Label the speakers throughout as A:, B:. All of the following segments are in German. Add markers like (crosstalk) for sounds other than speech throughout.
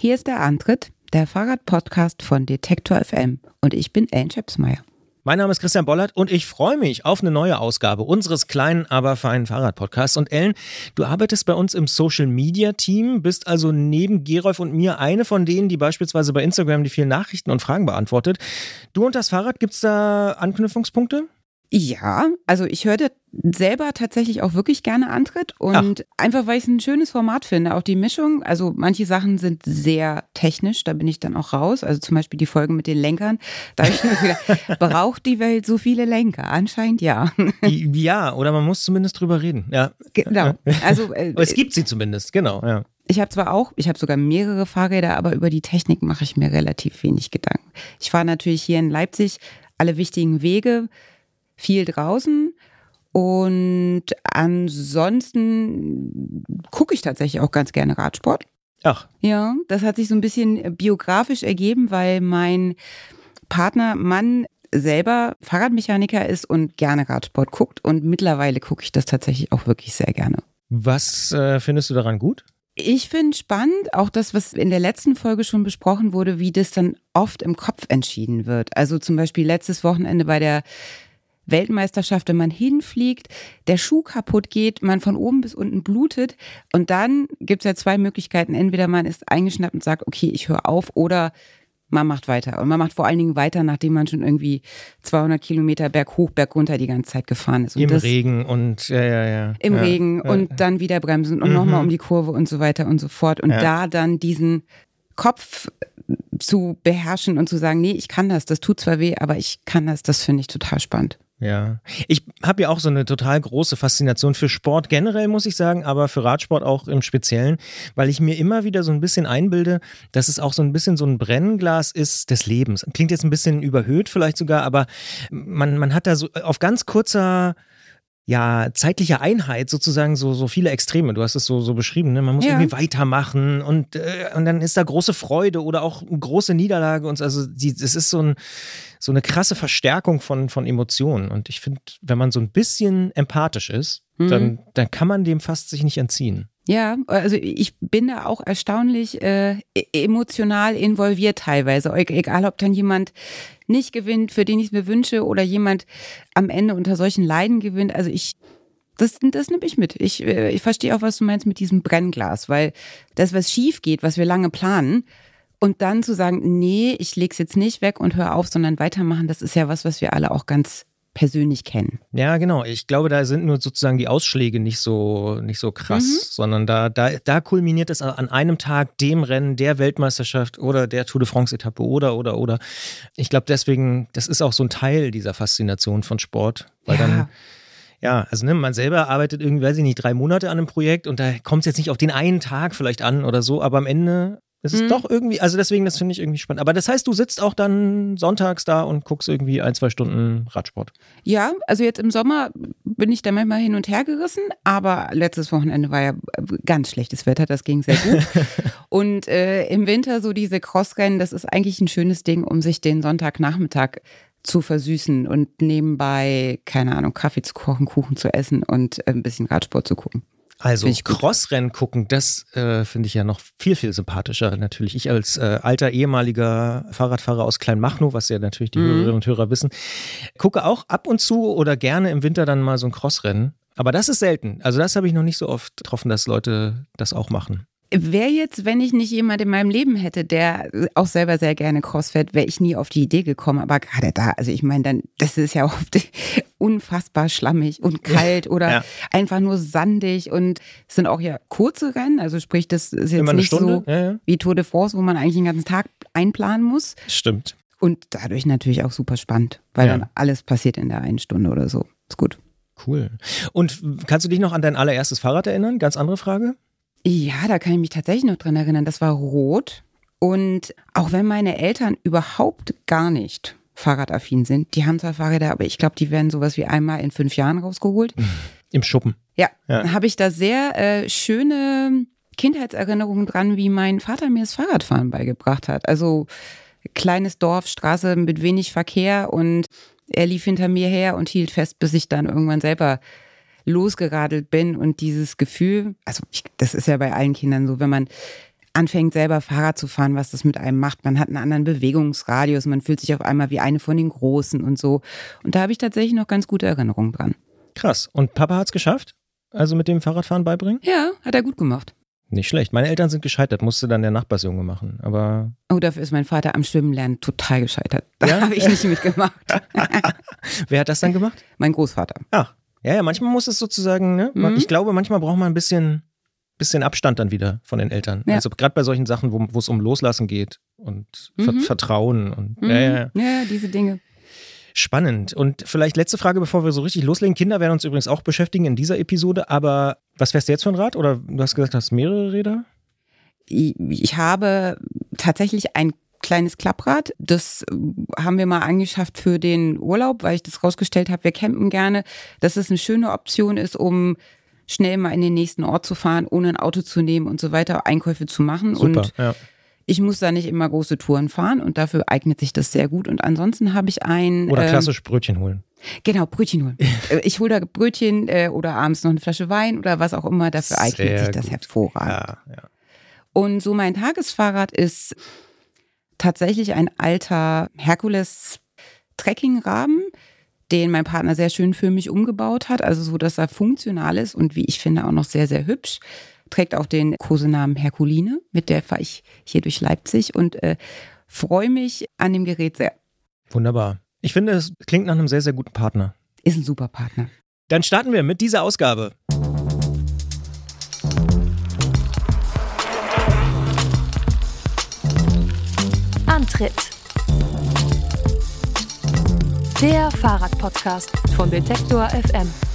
A: Hier ist der Antritt, der Fahrradpodcast von Detektor FM und ich bin Ellen Schepsmeier.
B: Mein Name ist Christian Bollert und ich freue mich auf eine neue Ausgabe unseres kleinen, aber feinen Fahrradpodcasts. Und Ellen, du arbeitest bei uns im Social Media Team, bist also neben Gerolf und mir eine von denen, die beispielsweise bei Instagram die vielen Nachrichten und Fragen beantwortet. Du und das Fahrrad, gibt es da Anknüpfungspunkte?
A: Ja, also ich hörte selber tatsächlich auch wirklich gerne Antritt und Ach. einfach, weil ich es ein schönes Format finde. Auch die Mischung, also manche Sachen sind sehr technisch, da bin ich dann auch raus. Also zum Beispiel die Folgen mit den Lenkern. Da habe ich mir gedacht, (laughs) braucht die Welt so viele Lenker? Anscheinend ja.
B: Ja, oder man muss zumindest drüber reden. Ja.
A: Genau.
B: Also, (laughs) äh, es gibt sie zumindest, genau. Ja.
A: Ich habe zwar auch, ich habe sogar mehrere Fahrräder, aber über die Technik mache ich mir relativ wenig Gedanken. Ich fahre natürlich hier in Leipzig alle wichtigen Wege viel draußen. Und ansonsten gucke ich tatsächlich auch ganz gerne Radsport.
B: Ach.
A: Ja, das hat sich so ein bisschen biografisch ergeben, weil mein Partner, Mann, selber Fahrradmechaniker ist und gerne Radsport guckt. Und mittlerweile gucke ich das tatsächlich auch wirklich sehr gerne.
B: Was äh, findest du daran gut?
A: Ich finde spannend, auch das, was in der letzten Folge schon besprochen wurde, wie das dann oft im Kopf entschieden wird. Also zum Beispiel letztes Wochenende bei der Weltmeisterschaft, wenn man hinfliegt, der Schuh kaputt geht, man von oben bis unten blutet und dann gibt es ja zwei Möglichkeiten. Entweder man ist eingeschnappt und sagt, okay, ich höre auf oder man macht weiter. Und man macht vor allen Dingen weiter, nachdem man schon irgendwie 200 Kilometer berg hoch, berg runter die ganze Zeit gefahren ist.
B: Und Im Regen und ja, ja, ja.
A: Im
B: ja,
A: Regen ja, und dann wieder bremsen und mhm. nochmal um die Kurve und so weiter und so fort. Und da dann diesen Kopf zu beherrschen und zu sagen, nee, ich kann das, das tut zwar weh, aber ich kann das, das finde ich total spannend.
B: Ja, ich habe ja auch so eine total große Faszination für Sport generell, muss ich sagen, aber für Radsport auch im Speziellen, weil ich mir immer wieder so ein bisschen einbilde, dass es auch so ein bisschen so ein Brennglas ist des Lebens. Klingt jetzt ein bisschen überhöht vielleicht sogar, aber man, man hat da so auf ganz kurzer ja, zeitliche Einheit sozusagen so, so viele Extreme. Du hast es so, so beschrieben, ne? Man muss ja. irgendwie weitermachen und, äh, und dann ist da große Freude oder auch große Niederlage und also die, das ist so, ein, so eine krasse Verstärkung von, von Emotionen. Und ich finde, wenn man so ein bisschen empathisch ist, mhm. dann, dann kann man dem fast sich nicht entziehen.
A: Ja, also ich bin da auch erstaunlich äh, e-, emotional involviert teilweise. E-, egal, ob dann jemand nicht gewinnt, für den ich es mir wünsche, oder jemand am Ende unter solchen Leiden gewinnt. Also ich, das, das nehme ich mit. Ich, äh, ich verstehe auch, was du meinst mit diesem Brennglas, weil das, was schief geht, was wir lange planen, und dann zu sagen, nee, ich leg's jetzt nicht weg und hör auf, sondern weitermachen, das ist ja was, was wir alle auch ganz persönlich kennen.
B: Ja, genau. Ich glaube, da sind nur sozusagen die Ausschläge nicht so, nicht so krass, mhm. sondern da, da, da kulminiert es an einem Tag, dem Rennen, der Weltmeisterschaft oder der Tour de France-Etappe oder, oder, oder. Ich glaube, deswegen, das ist auch so ein Teil dieser Faszination von Sport, weil ja. dann ja, also ne, man selber arbeitet irgendwie, weiß ich nicht, drei Monate an einem Projekt und da kommt es jetzt nicht auf den einen Tag vielleicht an oder so, aber am Ende es ist mhm. doch irgendwie, also deswegen, das finde ich irgendwie spannend. Aber das heißt, du sitzt auch dann sonntags da und guckst irgendwie ein, zwei Stunden Radsport.
A: Ja, also jetzt im Sommer bin ich da manchmal hin und her gerissen, aber letztes Wochenende war ja ganz schlechtes Wetter, das ging sehr gut. (laughs) und äh, im Winter so diese Crossrennen, das ist eigentlich ein schönes Ding, um sich den Sonntagnachmittag zu versüßen und nebenbei, keine Ahnung, Kaffee zu kochen, Kuchen zu essen und ein bisschen Radsport zu gucken.
B: Also Crossrennen gucken, das äh, finde ich ja noch viel, viel sympathischer natürlich. Ich als äh, alter ehemaliger Fahrradfahrer aus Kleinmachnow, was ja natürlich die mhm. Hörerinnen und Hörer wissen, gucke auch ab und zu oder gerne im Winter dann mal so ein Crossrennen. Aber das ist selten. Also das habe ich noch nicht so oft getroffen, dass Leute das auch machen.
A: Wäre jetzt, wenn ich nicht jemand in meinem Leben hätte, der auch selber sehr gerne Crossfit, wäre ich nie auf die Idee gekommen. Aber gerade da, also ich meine, dann, das ist ja oft (laughs) unfassbar schlammig und kalt ja, oder ja. einfach nur sandig und es sind auch ja kurze Rennen. Also sprich, das ist jetzt nicht Stunde. so ja, wie Tour de France, wo man eigentlich den ganzen Tag einplanen muss.
B: Stimmt.
A: Und dadurch natürlich auch super spannend, weil dann alles passiert in der einen Stunde oder so. Ist gut.
B: Cool. Und kannst du dich noch an dein allererstes Fahrrad erinnern? Ganz andere Frage.
A: Ja, da kann ich mich tatsächlich noch dran erinnern. Das war rot. Und auch wenn meine Eltern überhaupt gar nicht fahrradaffin sind, die haben zwar Fahrräder, aber ich glaube, die werden sowas wie einmal in fünf Jahren rausgeholt. (laughs)
B: Im Schuppen.
A: Ja, ja. habe ich da sehr äh, schöne Kindheitserinnerungen dran, wie mein Vater mir das Fahrradfahren beigebracht hat. Also kleines Dorf, Straße mit wenig Verkehr und er lief hinter mir her und hielt fest, bis ich dann irgendwann selber losgeradelt bin und dieses Gefühl, also ich, das ist ja bei allen Kindern so, wenn man anfängt selber Fahrrad zu fahren, was das mit einem macht. Man hat einen anderen Bewegungsradius, man fühlt sich auf einmal wie eine von den Großen und so. Und da habe ich tatsächlich noch ganz gute Erinnerungen dran.
B: Krass. Und Papa hat es geschafft? Also mit dem Fahrradfahren beibringen?
A: Ja, hat er gut gemacht.
B: Nicht schlecht. Meine Eltern sind gescheitert, musste dann der Nachbarsjunge machen. Aber
A: Oh, dafür ist mein Vater am Schwimmenlernen total gescheitert. Da ja? habe ich nicht mitgemacht. (laughs)
B: Wer hat das dann gemacht?
A: Mein Großvater.
B: Ach, ja, ja, manchmal muss es sozusagen, ne? Mhm. Ich glaube, manchmal braucht man ein bisschen, bisschen Abstand dann wieder von den Eltern. Ja. Also gerade bei solchen Sachen, wo es um Loslassen geht und mhm. Vertrauen und
A: mhm.
B: ja, ja.
A: ja, diese Dinge.
B: Spannend. Und vielleicht letzte Frage, bevor wir so richtig loslegen. Kinder werden uns übrigens auch beschäftigen in dieser Episode. Aber was fährst du jetzt für ein Rad? Oder du hast gesagt, du hast mehrere Räder?
A: Ich habe tatsächlich ein kleines Klapprad. Das haben wir mal angeschafft für den Urlaub, weil ich das rausgestellt habe, wir campen gerne, dass es eine schöne Option ist, um schnell mal in den nächsten Ort zu fahren, ohne ein Auto zu nehmen und so weiter, Einkäufe zu machen.
B: Super,
A: und
B: ja.
A: Ich muss da nicht immer große Touren fahren und dafür eignet sich das sehr gut. Und ansonsten habe ich ein.
B: Oder ähm, klassisch Brötchen holen.
A: Genau, Brötchen holen. Äh, ich hole da Brötchen äh, oder abends noch eine Flasche Wein oder was auch immer. Dafür eignet sehr sich das gut. hervorragend.
B: Ja, ja.
A: Und so mein Tagesfahrrad ist tatsächlich ein alter Herkules Trekkingrahmen, den mein Partner sehr schön für mich umgebaut hat. Also so, dass er funktional ist und wie ich finde auch noch sehr, sehr hübsch trägt auch den Kosenamen Herkuline. Mit der fahre ich hier durch Leipzig und äh, freue mich an dem Gerät sehr.
B: Wunderbar. Ich finde, es klingt nach einem sehr, sehr guten Partner.
A: Ist ein super Partner.
B: Dann starten wir mit dieser Ausgabe.
C: Antritt. Der Fahrradpodcast von Detektor FM.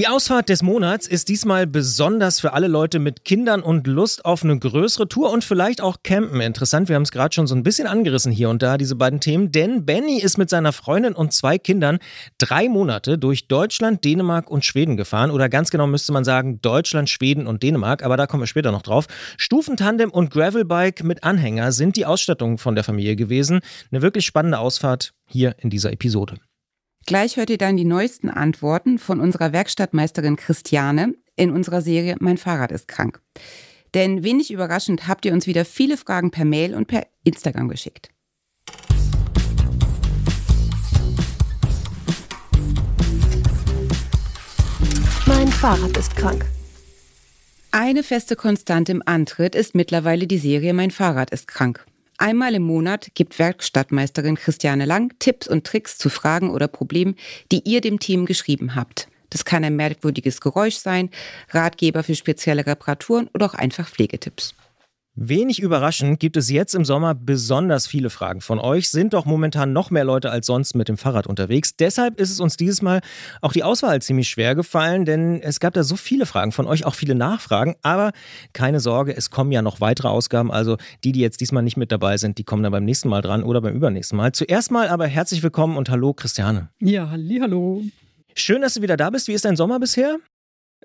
B: Die Ausfahrt des Monats ist diesmal besonders für alle Leute mit Kindern und Lust auf eine größere Tour und vielleicht auch Campen. Interessant, wir haben es gerade schon so ein bisschen angerissen hier und da, diese beiden Themen, denn Benny ist mit seiner Freundin und zwei Kindern drei Monate durch Deutschland, Dänemark und Schweden gefahren. Oder ganz genau müsste man sagen Deutschland, Schweden und Dänemark, aber da kommen wir später noch drauf. Stufentandem und Gravelbike mit Anhänger sind die Ausstattung von der Familie gewesen. Eine wirklich spannende Ausfahrt hier in dieser Episode.
A: Gleich hört ihr dann die neuesten Antworten von unserer Werkstattmeisterin Christiane in unserer Serie Mein Fahrrad ist krank. Denn wenig überraschend habt ihr uns wieder viele Fragen per Mail und per Instagram geschickt.
C: Mein Fahrrad ist krank.
A: Eine feste Konstante im Antritt ist mittlerweile die Serie Mein Fahrrad ist krank. Einmal im Monat gibt Werkstattmeisterin Christiane Lang Tipps und Tricks zu Fragen oder Problemen, die ihr dem Team geschrieben habt. Das kann ein merkwürdiges Geräusch sein, Ratgeber für spezielle Reparaturen oder auch einfach Pflegetipps.
B: Wenig überraschend gibt es jetzt im Sommer besonders viele Fragen von euch. Sind doch momentan noch mehr Leute als sonst mit dem Fahrrad unterwegs. Deshalb ist es uns dieses Mal auch die Auswahl ziemlich schwer gefallen, denn es gab da so viele Fragen von euch, auch viele Nachfragen. Aber keine Sorge, es kommen ja noch weitere Ausgaben. Also die, die jetzt diesmal nicht mit dabei sind, die kommen dann beim nächsten Mal dran oder beim übernächsten Mal. Zuerst mal aber herzlich willkommen und hallo Christiane.
D: Ja, hallo.
B: Schön, dass du wieder da bist. Wie ist dein Sommer bisher?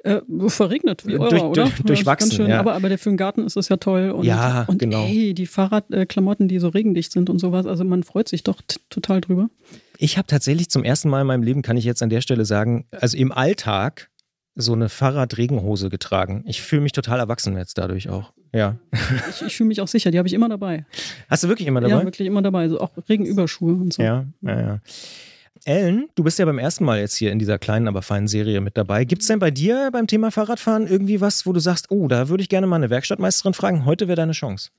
D: Äh, verregnet, wie eurer,
B: durch,
D: oder?
B: Durch, durchwachsen,
D: schön,
B: ja.
D: aber, aber der für den Garten ist das ja toll. Und,
B: ja,
D: und
B: genau.
D: ey, die Fahrradklamotten, die so regendicht sind und sowas, also man freut sich doch total drüber.
B: Ich habe tatsächlich zum ersten Mal in meinem Leben, kann ich jetzt an der Stelle sagen, also im Alltag so eine Fahrradregenhose getragen. Ich fühle mich total erwachsen jetzt dadurch auch. Ja. (laughs)
D: Ich, ich fühle mich auch sicher, die habe ich immer dabei.
B: Hast du wirklich immer dabei?
D: Ja, wirklich immer dabei. Also auch Regenüberschuhe und so.
B: Ja, ja, ja. Ellen, du bist ja beim ersten Mal jetzt hier in dieser kleinen, aber feinen Serie mit dabei. Gibt es denn bei dir beim Thema Fahrradfahren irgendwie was, wo du sagst, oh, da würde ich gerne mal eine Werkstattmeisterin fragen, heute wäre deine Chance?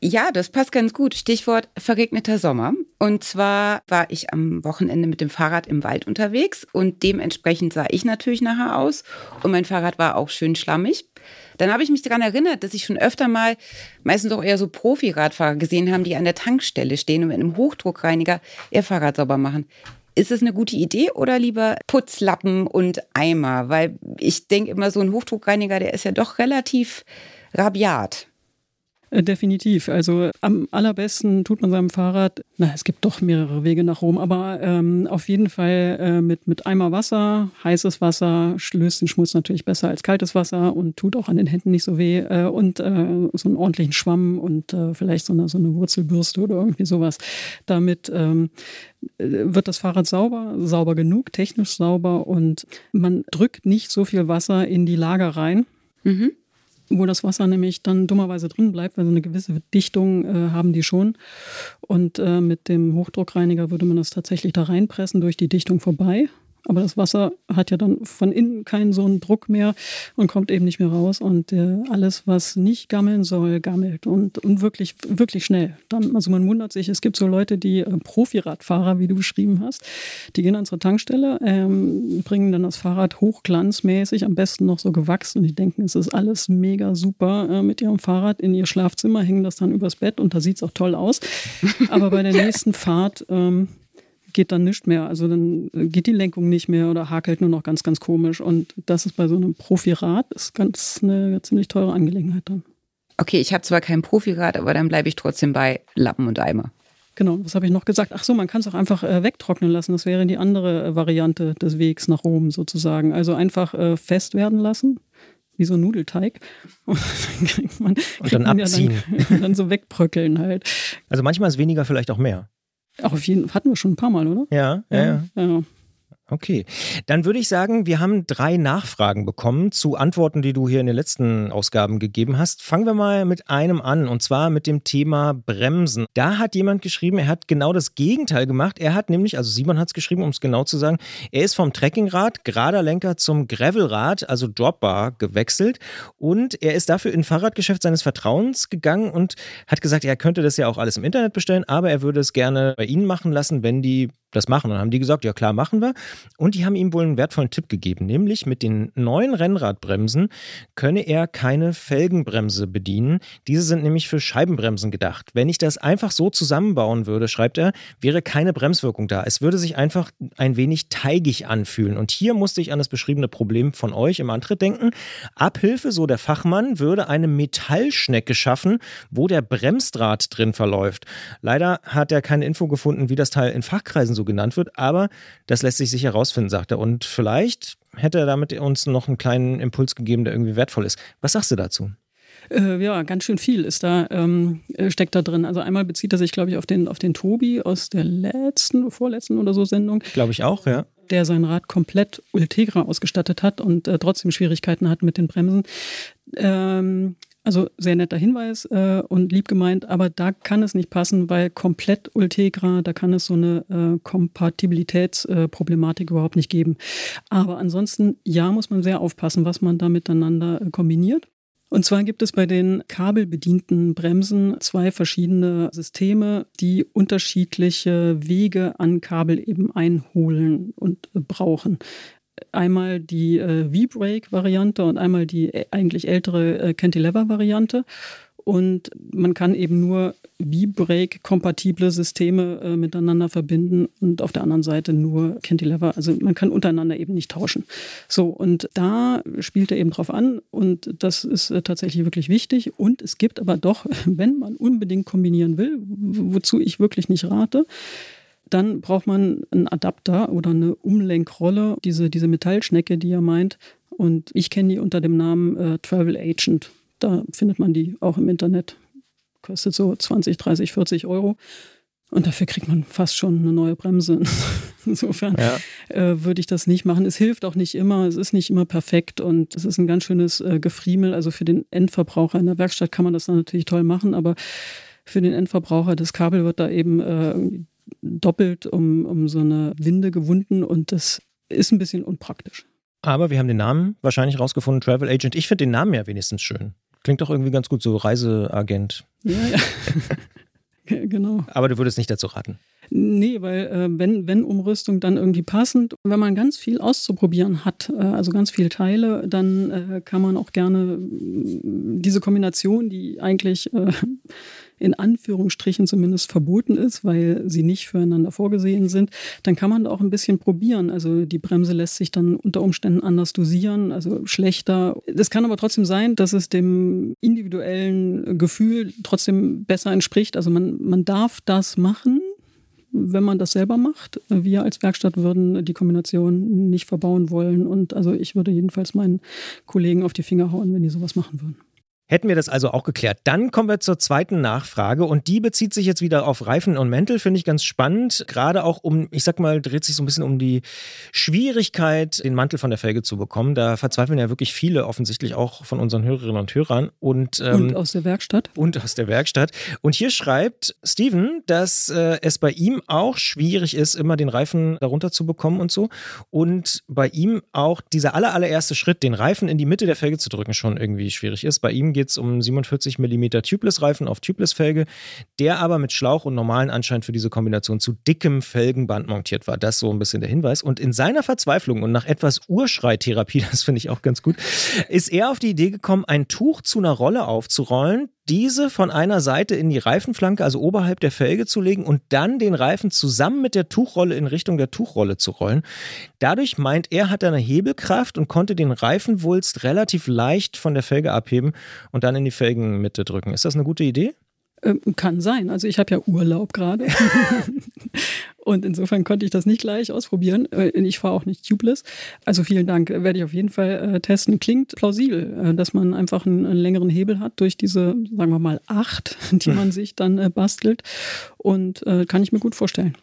A: Ja, das passt ganz gut. Stichwort verregneter Sommer. Und zwar war ich am Wochenende mit dem Fahrrad im Wald unterwegs und dementsprechend sah ich natürlich nachher aus und mein Fahrrad war auch schön schlammig. Dann habe ich mich daran erinnert, dass ich schon öfter mal, meistens auch eher so Profi-Radfahrer gesehen haben, die an der Tankstelle stehen und mit einem Hochdruckreiniger ihr Fahrrad sauber machen. Ist es eine gute Idee oder lieber Putzlappen und Eimer? Weil ich denke immer, so ein Hochdruckreiniger, der ist ja doch relativ rabiat.
D: Äh, definitiv. Also am allerbesten tut man seinem Fahrrad, na, es gibt doch mehrere Wege nach Rom, aber ähm, auf jeden Fall äh, mit, mit Eimer Wasser, heißes Wasser, löst den Schmutz natürlich besser als kaltes Wasser und tut auch an den Händen nicht so weh. Äh, und äh, so einen ordentlichen Schwamm und äh, vielleicht so eine, so eine Wurzelbürste oder irgendwie sowas. Damit ähm, äh, wird das Fahrrad sauber, sauber genug, technisch sauber und man drückt nicht so viel Wasser in die Lager rein. Mhm wo das Wasser nämlich dann dummerweise drin bleibt, weil so eine gewisse Dichtung äh, haben die schon. Und äh, mit dem Hochdruckreiniger würde man das tatsächlich da reinpressen durch die Dichtung vorbei. Aber das Wasser hat ja dann von innen keinen so einen Druck mehr und kommt eben nicht mehr raus. Und äh, alles, was nicht gammeln soll, gammelt. Und, und wirklich, wirklich schnell. Dann, also man wundert sich, es gibt so Leute, die äh, Profiradfahrer, wie du beschrieben hast, die gehen an unsere Tankstelle, ähm, bringen dann das Fahrrad hochglanzmäßig, am besten noch so gewachsen. Und die denken, es ist alles mega super äh, mit ihrem Fahrrad in ihr Schlafzimmer, hängen das dann übers Bett und da sieht es auch toll aus. Aber bei der (laughs) nächsten Fahrt ähm, geht dann nicht mehr. Also dann geht die Lenkung nicht mehr oder hakelt nur noch ganz, ganz komisch. Und das ist bei so einem Profirad ist ganz eine ziemlich teure Angelegenheit dann.
A: Okay, ich habe zwar kein Profirad, aber dann bleibe ich trotzdem bei Lappen und Eimer.
D: Genau, was habe ich noch gesagt? Ach so, man kann es auch einfach äh, wegtrocknen lassen. Das wäre die andere äh, Variante des Wegs nach Rom sozusagen. Also einfach äh, fest werden lassen, wie so ein Nudelteig. (laughs)
B: Und dann, kriegt man, und dann abziehen.
D: Ja dann, (laughs) dann so wegbröckeln halt.
B: Also manchmal ist weniger vielleicht auch mehr.
D: Auch auf jeden Fall hatten wir schon ein paar Mal, oder?
B: Ja, ja, ja. ja. Okay, dann würde ich sagen, wir haben drei Nachfragen bekommen zu Antworten, die du hier in den letzten Ausgaben gegeben hast. Fangen wir mal mit einem an und zwar mit dem Thema Bremsen. Da hat jemand geschrieben, er hat genau das Gegenteil gemacht. Er hat nämlich, also Simon hat es geschrieben, um es genau zu sagen, er ist vom Trekkingrad, gerader Lenker zum Gravelrad, also Dropbar, gewechselt und er ist dafür in Fahrradgeschäft seines Vertrauens gegangen und hat gesagt, er könnte das ja auch alles im Internet bestellen, aber er würde es gerne bei Ihnen machen lassen, wenn die das machen. Und dann haben die gesagt, ja klar, machen wir. Und die haben ihm wohl einen wertvollen Tipp gegeben, nämlich mit den neuen Rennradbremsen könne er keine Felgenbremse bedienen. Diese sind nämlich für Scheibenbremsen gedacht. Wenn ich das einfach so zusammenbauen würde, schreibt er, wäre keine Bremswirkung da. Es würde sich einfach ein wenig teigig anfühlen. Und hier musste ich an das beschriebene Problem von euch im Antritt denken. Abhilfe, so der Fachmann, würde eine Metallschnecke schaffen, wo der Bremsdraht drin verläuft. Leider hat er keine Info gefunden, wie das Teil in Fachkreisen so so genannt wird. Aber das lässt sich sicher herausfinden, sagt er. Und vielleicht hätte er damit uns noch einen kleinen Impuls gegeben, der irgendwie wertvoll ist. Was sagst du dazu?
D: Äh, ja, ganz schön viel ist da, ähm, äh, steckt da drin. Also einmal bezieht er sich, glaube ich, auf den, auf den Tobi aus der letzten, vorletzten oder so Sendung.
B: Glaube ich auch, ja.
D: Der sein Rad komplett Ultegra ausgestattet hat und äh, trotzdem Schwierigkeiten hat mit den Bremsen. Ähm, also sehr netter Hinweis äh, und lieb gemeint, aber da kann es nicht passen, weil komplett Ultegra, da kann es so eine äh, Kompatibilitätsproblematik äh, überhaupt nicht geben. Aber ansonsten, ja, muss man sehr aufpassen, was man da miteinander äh, kombiniert. Und zwar gibt es bei den kabelbedienten Bremsen zwei verschiedene Systeme, die unterschiedliche Wege an Kabel eben einholen und äh, brauchen einmal die äh, V-Brake-Variante und einmal die äh, eigentlich ältere äh, Cantilever-Variante. Und man kann eben nur V-Brake-kompatible Systeme äh, miteinander verbinden und auf der anderen Seite nur Cantilever. Also man kann untereinander eben nicht tauschen. So, und da spielt er eben drauf an und das ist äh, tatsächlich wirklich wichtig. Und es gibt aber doch, (laughs) wenn man unbedingt kombinieren will, wozu ich wirklich nicht rate, dann braucht man einen Adapter oder eine Umlenkrolle, diese, diese Metallschnecke, die er meint. Und ich kenne die unter dem Namen äh, Travel Agent. Da findet man die auch im Internet. Kostet so 20, 30, 40 Euro. Und dafür kriegt man fast schon eine neue Bremse. (laughs) Insofern ja. äh, würde ich das nicht machen. Es hilft auch nicht immer, es ist nicht immer perfekt und es ist ein ganz schönes äh, Gefriemel. Also für den Endverbraucher in der Werkstatt kann man das dann natürlich toll machen, aber für den Endverbraucher, das Kabel wird da eben äh, doppelt um, um so eine Winde gewunden und das ist ein bisschen unpraktisch.
B: Aber wir haben den Namen wahrscheinlich rausgefunden, Travel Agent. Ich finde den Namen ja wenigstens schön. Klingt doch irgendwie ganz gut, so Reiseagent.
D: Ja, ja. (laughs) genau.
B: Aber du würdest nicht dazu raten.
D: Nee, weil äh, wenn, wenn Umrüstung dann irgendwie passend, wenn man ganz viel auszuprobieren hat, äh, also ganz viele Teile, dann äh, kann man auch gerne diese Kombination, die eigentlich äh, in Anführungsstrichen zumindest verboten ist, weil sie nicht füreinander vorgesehen sind, dann kann man auch ein bisschen probieren. Also die Bremse lässt sich dann unter Umständen anders dosieren, also schlechter. Es kann aber trotzdem sein, dass es dem individuellen Gefühl trotzdem besser entspricht. Also man, man darf das machen, wenn man das selber macht. Wir als Werkstatt würden die Kombination nicht verbauen wollen. Und also ich würde jedenfalls meinen Kollegen auf die Finger hauen, wenn die sowas machen würden.
B: Hätten wir das also auch geklärt. Dann kommen wir zur zweiten Nachfrage und die bezieht sich jetzt wieder auf Reifen und Mäntel, finde ich ganz spannend. Gerade auch um, ich sag mal, dreht sich so ein bisschen um die Schwierigkeit, den Mantel von der Felge zu bekommen. Da verzweifeln ja wirklich viele, offensichtlich auch von unseren Hörerinnen und Hörern. Und,
D: ähm, und aus der Werkstatt.
B: Und aus der Werkstatt. Und hier schreibt Steven, dass äh, es bei ihm auch schwierig ist, immer den Reifen darunter zu bekommen und so. Und bei ihm auch dieser aller, allererste Schritt, den Reifen in die Mitte der Felge zu drücken, schon irgendwie schwierig ist. Bei ihm geht es um 47 mm Tubeless-Reifen auf Tubeless-Felge, der aber mit Schlauch und normalen anscheinend für diese Kombination zu dickem Felgenband montiert war. Das so ein bisschen der Hinweis. Und in seiner Verzweiflung und nach etwas Urschreitherapie, (laughs) das finde ich auch ganz gut, ist er auf die Idee gekommen, ein Tuch zu einer Rolle aufzurollen, diese von einer Seite in die Reifenflanke, also oberhalb der Felge zu legen und dann den Reifen zusammen mit der Tuchrolle in Richtung der Tuchrolle zu rollen. Dadurch meint er, hat er eine Hebelkraft und konnte den Reifenwulst relativ leicht von der Felge abheben und dann in die Felgenmitte drücken. Ist das eine gute Idee?
D: Ähm, kann sein. Also ich habe ja Urlaub gerade. (laughs) und insofern konnte ich das nicht gleich ausprobieren. Äh, ich fahre auch nicht tubeless. Also vielen Dank. Werde ich auf jeden Fall äh, testen. Klingt plausibel, äh, dass man einfach einen, längeren Hebel hat durch diese, sagen wir mal, acht, die (laughs) man sich dann bastelt. Und kann ich mir gut vorstellen.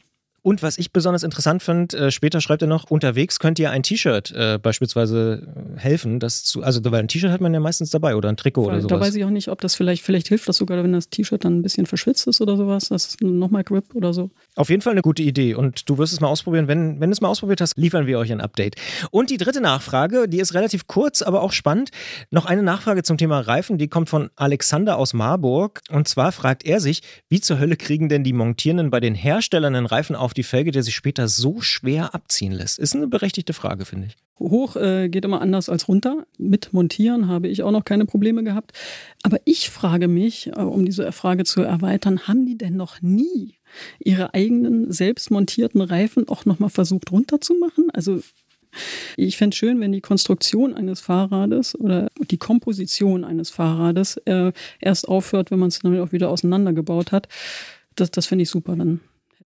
B: Und was ich besonders interessant fand, äh, später schreibt er noch, unterwegs könnt ihr ein T-Shirt äh, beispielsweise äh, helfen, das zu, also weil ein T-Shirt hat man ja meistens dabei oder ein Trikot Voll, oder sowas.
D: Da weiß ich auch nicht, ob das vielleicht, vielleicht hilft das sogar, wenn das T-Shirt dann ein bisschen verschwitzt ist oder sowas, das ist nochmal Grip oder so.
B: Auf jeden Fall eine gute Idee und du wirst es mal ausprobieren. Wenn, wenn du es mal ausprobiert hast, liefern wir euch ein Update. Und die dritte Nachfrage, die ist relativ kurz, aber auch spannend. Noch eine Nachfrage zum Thema Reifen, die kommt von Alexander aus Marburg. Und zwar fragt er sich, wie zur Hölle kriegen denn die Montierenden bei den Herstellern einen Reifen auf die Felge, der sich später so schwer abziehen lässt? Ist eine berechtigte Frage, finde ich.
D: Hoch äh, geht immer anders als runter. Mit Montieren habe ich auch noch keine Probleme gehabt. Aber ich frage mich, äh, um diese Frage zu erweitern, haben die denn noch nie ihre eigenen selbst montierten Reifen auch nochmal versucht runterzumachen? Also ich fände es schön, wenn die Konstruktion eines Fahrrades oder die Komposition eines Fahrrades äh, erst aufhört, wenn man es dann auch wieder auseinandergebaut hat. Das, das finde ich super. Dann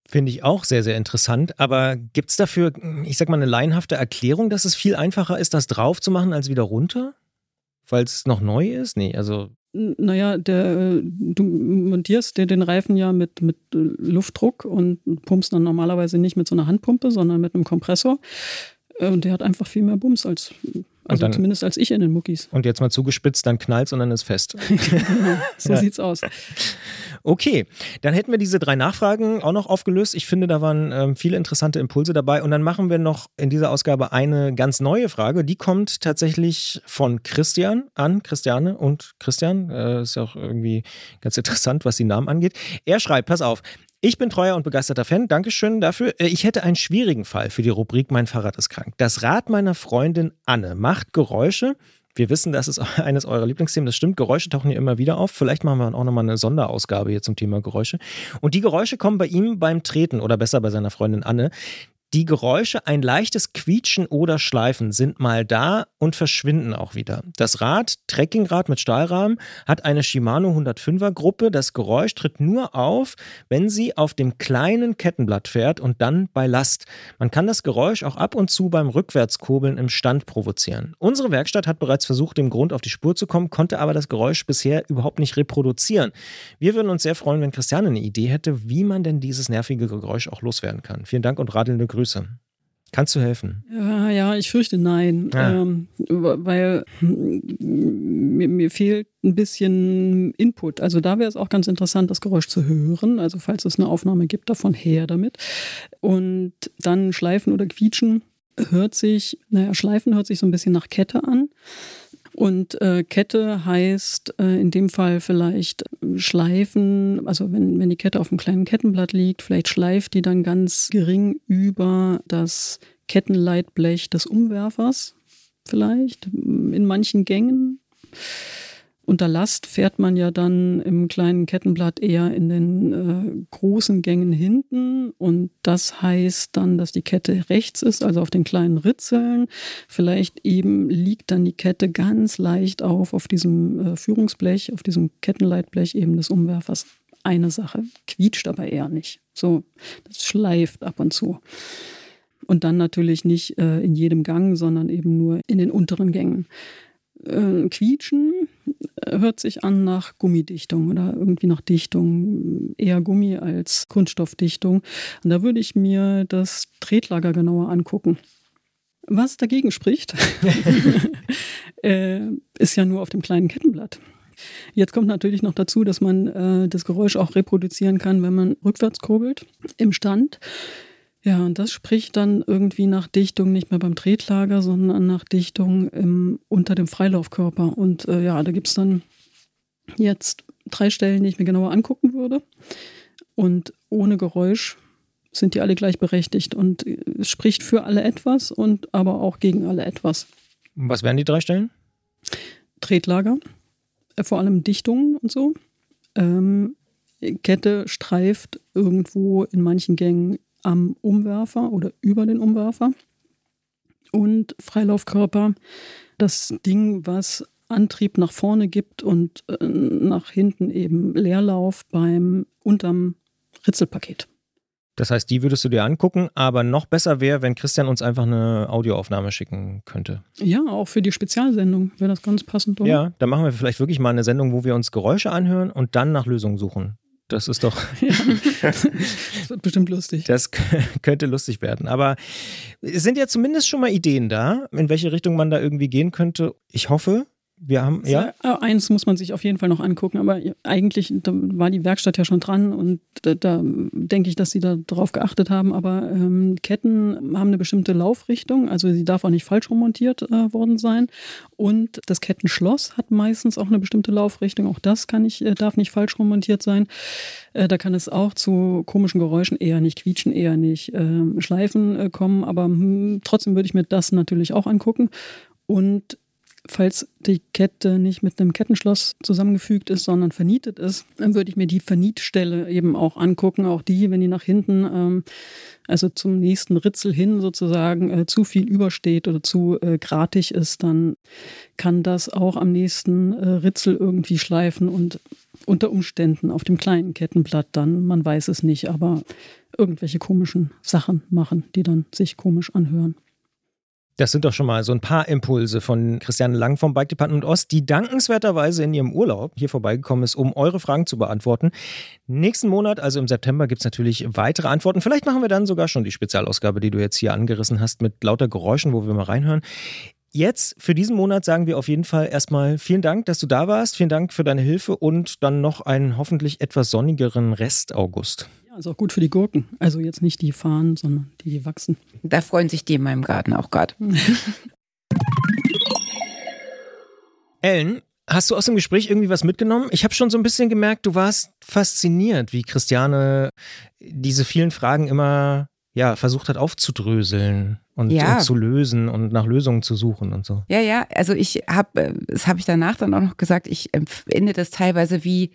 B: Finde ich auch sehr, sehr interessant. Aber gibt es dafür, ich sag mal, eine laienhafte Erklärung, dass es viel einfacher ist, das drauf zu machen, als wieder runter? Weil es noch neu ist? Nee, also.
D: Naja, der, du montierst dir den Reifen ja mit, mit Luftdruck und pumpst dann normalerweise nicht mit so einer Handpumpe, sondern mit einem Kompressor. Und der hat einfach viel mehr Bums als also dann, zumindest als ich in den Muckis.
B: Und jetzt mal zugespitzt, dann knallt und dann ist fest. (laughs)
D: genau, so ja. sieht's aus.
B: Okay, dann hätten wir diese drei Nachfragen auch noch aufgelöst. Ich finde, da waren ähm, viele interessante Impulse dabei. Und dann machen wir noch in dieser Ausgabe eine ganz neue Frage. Die kommt tatsächlich von Christian an, Christiane und Christian. Äh, ist ja auch irgendwie ganz interessant, was die Namen angeht. Er schreibt, pass auf, ich bin treuer und begeisterter Fan. Dankeschön dafür. Äh, ich hätte einen schwierigen Fall für die Rubrik Mein Fahrrad ist krank. Das Rad meiner Freundin Anne macht Geräusche. Wir wissen, das ist (laughs) eines eurer Lieblingsthemen. Das stimmt. Geräusche tauchen hier immer wieder auf. Vielleicht machen wir auch nochmal eine Sonderausgabe hier zum Thema Geräusche. Und die Geräusche kommen bei ihm beim Treten oder besser bei seiner Freundin Anne. Die Geräusche, ein leichtes Quietschen oder Schleifen sind mal da und verschwinden auch wieder. Das Rad, Trekkingrad mit Stahlrahmen, hat eine Shimano 105er Gruppe. Das Geräusch tritt nur auf, wenn sie auf dem kleinen Kettenblatt fährt und dann bei Last. Man kann das Geräusch auch ab und zu beim Rückwärtskurbeln im Stand provozieren. Unsere Werkstatt hat bereits versucht, dem Grund auf die Spur zu kommen, konnte aber das Geräusch bisher überhaupt nicht reproduzieren. Wir würden uns sehr freuen, wenn Christiane eine Idee hätte, wie man denn dieses nervige Geräusch auch loswerden kann. Vielen Dank und radelnde Grüße. Grüße. Kannst du helfen?
D: Ja, ja ich fürchte nein, ja. ähm, weil mir, mir, fehlt ein bisschen Input. Also da wäre es auch ganz interessant, das Geräusch zu hören. Also falls es eine Aufnahme gibt, davon her damit. Und dann Schleifen oder Quietschen hört sich, naja, Schleifen hört sich so ein bisschen nach Kette an. Und äh, Kette heißt äh, in dem Fall vielleicht schleifen, also wenn, wenn die Kette auf einem kleinen Kettenblatt liegt, vielleicht schleift die dann ganz gering über das Kettenleitblech des Umwerfers, vielleicht in manchen Gängen. Unter Last fährt man ja dann im kleinen Kettenblatt eher in den äh, großen Gängen hinten und das heißt dann, dass die Kette rechts ist, also auf den kleinen Ritzeln. Vielleicht eben liegt dann die Kette ganz leicht auf auf diesem äh, Führungsblech, auf diesem Kettenleitblech eben des Umwerfers. Eine Sache, quietscht aber eher nicht. So, das schleift ab und zu. Und dann natürlich nicht äh, in jedem Gang, sondern eben nur in den unteren Gängen. Äh, quietschen hört sich an nach Gummidichtung oder irgendwie nach Dichtung, eher Gummi als Kunststoffdichtung. Und da würde ich mir das Tretlager genauer angucken. Was dagegen spricht, (laughs) äh, ist ja nur auf dem kleinen Kettenblatt. Jetzt kommt natürlich noch dazu, dass man äh, das Geräusch auch reproduzieren kann, wenn man rückwärts kurbelt im Stand. Ja, und das spricht dann irgendwie nach Dichtung nicht mehr beim Tretlager, sondern nach Dichtung im, unter dem Freilaufkörper. Und äh, ja, da gibt es dann jetzt drei Stellen, die ich mir genauer angucken würde. Und ohne Geräusch sind die alle gleichberechtigt und es spricht für alle etwas und aber auch gegen alle etwas.
B: Was wären die drei Stellen?
D: Tretlager, äh, vor allem Dichtungen und so. Ähm, Kette streift irgendwo in manchen Gängen am Umwerfer oder über den Umwerfer. Und Freilaufkörper, das Ding, was Antrieb nach vorne gibt und äh, nach hinten eben Leerlauf beim unterm Ritzelpaket.
B: Das heißt, die würdest du dir angucken, aber noch besser wäre, wenn Christian uns einfach eine Audioaufnahme schicken könnte.
D: Ja, auch für die Spezialsendung wäre das ganz passend. Oder?
B: Ja, dann machen wir vielleicht wirklich mal eine Sendung, wo wir uns Geräusche anhören und dann nach Lösungen suchen. Das ist doch. (laughs)
D: Ja, das wird bestimmt lustig.
B: Das könnte lustig werden. Aber es sind ja zumindest schon mal Ideen da, in welche Richtung man da irgendwie gehen könnte. Ich hoffe, wir haben, ja.
D: Äh, eins muss man sich auf jeden Fall noch angucken, aber eigentlich war die Werkstatt ja schon dran und da, da denke ich, dass sie da drauf geachtet haben. Aber ähm, Ketten haben eine bestimmte Laufrichtung, also sie darf auch nicht falsch remontiert äh, worden sein. Und das Kettenschloss hat meistens auch eine bestimmte Laufrichtung. Auch das kann nicht, äh, darf nicht falsch remontiert sein. Äh, da kann es auch zu komischen Geräuschen eher nicht quietschen, eher nicht ähm, schleifen äh, kommen. Aber hm, trotzdem würde ich mir das natürlich auch angucken. Und Falls die Kette nicht mit einem Kettenschloss zusammengefügt ist, sondern vernietet ist, dann würde ich mir die Vernietstelle eben auch angucken. Auch die, wenn die nach hinten, ähm, also zum nächsten Ritzel hin sozusagen, äh, zu viel übersteht oder zu äh, gratig ist, dann kann das auch am nächsten äh, Ritzel irgendwie schleifen und unter Umständen auf dem kleinen Kettenblatt dann, man weiß es nicht, aber irgendwelche komischen Sachen machen, die dann sich komisch anhören.
B: Das sind doch schon mal so ein paar Impulse von Christiane Lang vom Bike Department Ost, die dankenswerterweise in ihrem Urlaub hier vorbeigekommen ist, um eure Fragen zu beantworten. Nächsten Monat, also im September, gibt es natürlich weitere Antworten. Vielleicht machen wir dann sogar schon die Spezialausgabe, die du jetzt hier angerissen hast, mit lauter Geräuschen, wo wir mal reinhören. Jetzt für diesen Monat sagen wir auf jeden Fall erstmal vielen Dank, dass du da warst. Vielen Dank für deine Hilfe und dann noch einen hoffentlich etwas sonnigeren Rest August.
D: Ja, ist auch gut für die Gurken. Also jetzt nicht die fahren, sondern die, die wachsen.
A: Da freuen sich die in meinem Garten auch gerade. (laughs)
B: Ellen, hast du aus dem Gespräch irgendwie was mitgenommen? Ich habe schon so ein bisschen gemerkt, du warst fasziniert, wie Christiane diese vielen Fragen immer ja, versucht hat aufzudröseln und,
A: Ja.
B: und zu lösen und nach Lösungen zu suchen und so.
A: Ja, ja, also ich habe, das habe ich danach dann auch noch gesagt, ich empfinde das teilweise wie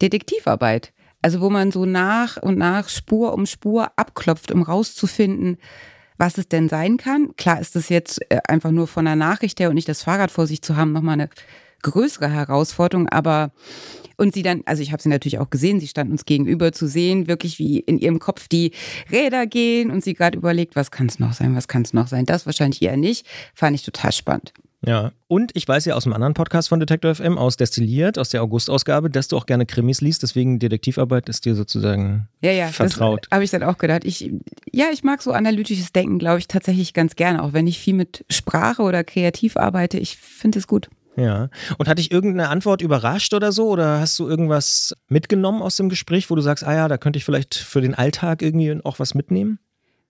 A: Detektivarbeit. Also wo man so nach und nach Spur um Spur abklopft, um rauszufinden, was es denn sein kann. Klar ist das jetzt äh, einfach nur von der Nachricht her und nicht das Fahrrad vor sich zu haben, nochmal eine größere Herausforderung, aber und sie dann, also ich habe sie natürlich auch gesehen, sie stand uns gegenüber zu sehen, wirklich wie in ihrem Kopf die Räder gehen und sie gerade überlegt, was kann es noch sein, was kann es noch sein. Das wahrscheinlich eher nicht, fand ich total spannend.
B: Ja, und ich weiß ja aus einem anderen Podcast von Detektor FM, aus Destilliert, aus der August-Ausgabe, dass du auch gerne Krimis liest, deswegen Detektivarbeit ist dir sozusagen
A: Ja, ja,
B: vertraut.
A: habe ich dann auch gedacht. Ich, ja, ich mag so analytisches Denken, glaube ich, tatsächlich ganz gerne, auch wenn ich viel mit Sprache oder kreativ arbeite. Ich finde es gut.
B: Ja. Und hat dich irgendeine Antwort überrascht oder so? Oder hast du irgendwas mitgenommen aus dem Gespräch, wo du sagst, ah ja, da könnte ich vielleicht für den Alltag irgendwie auch was mitnehmen?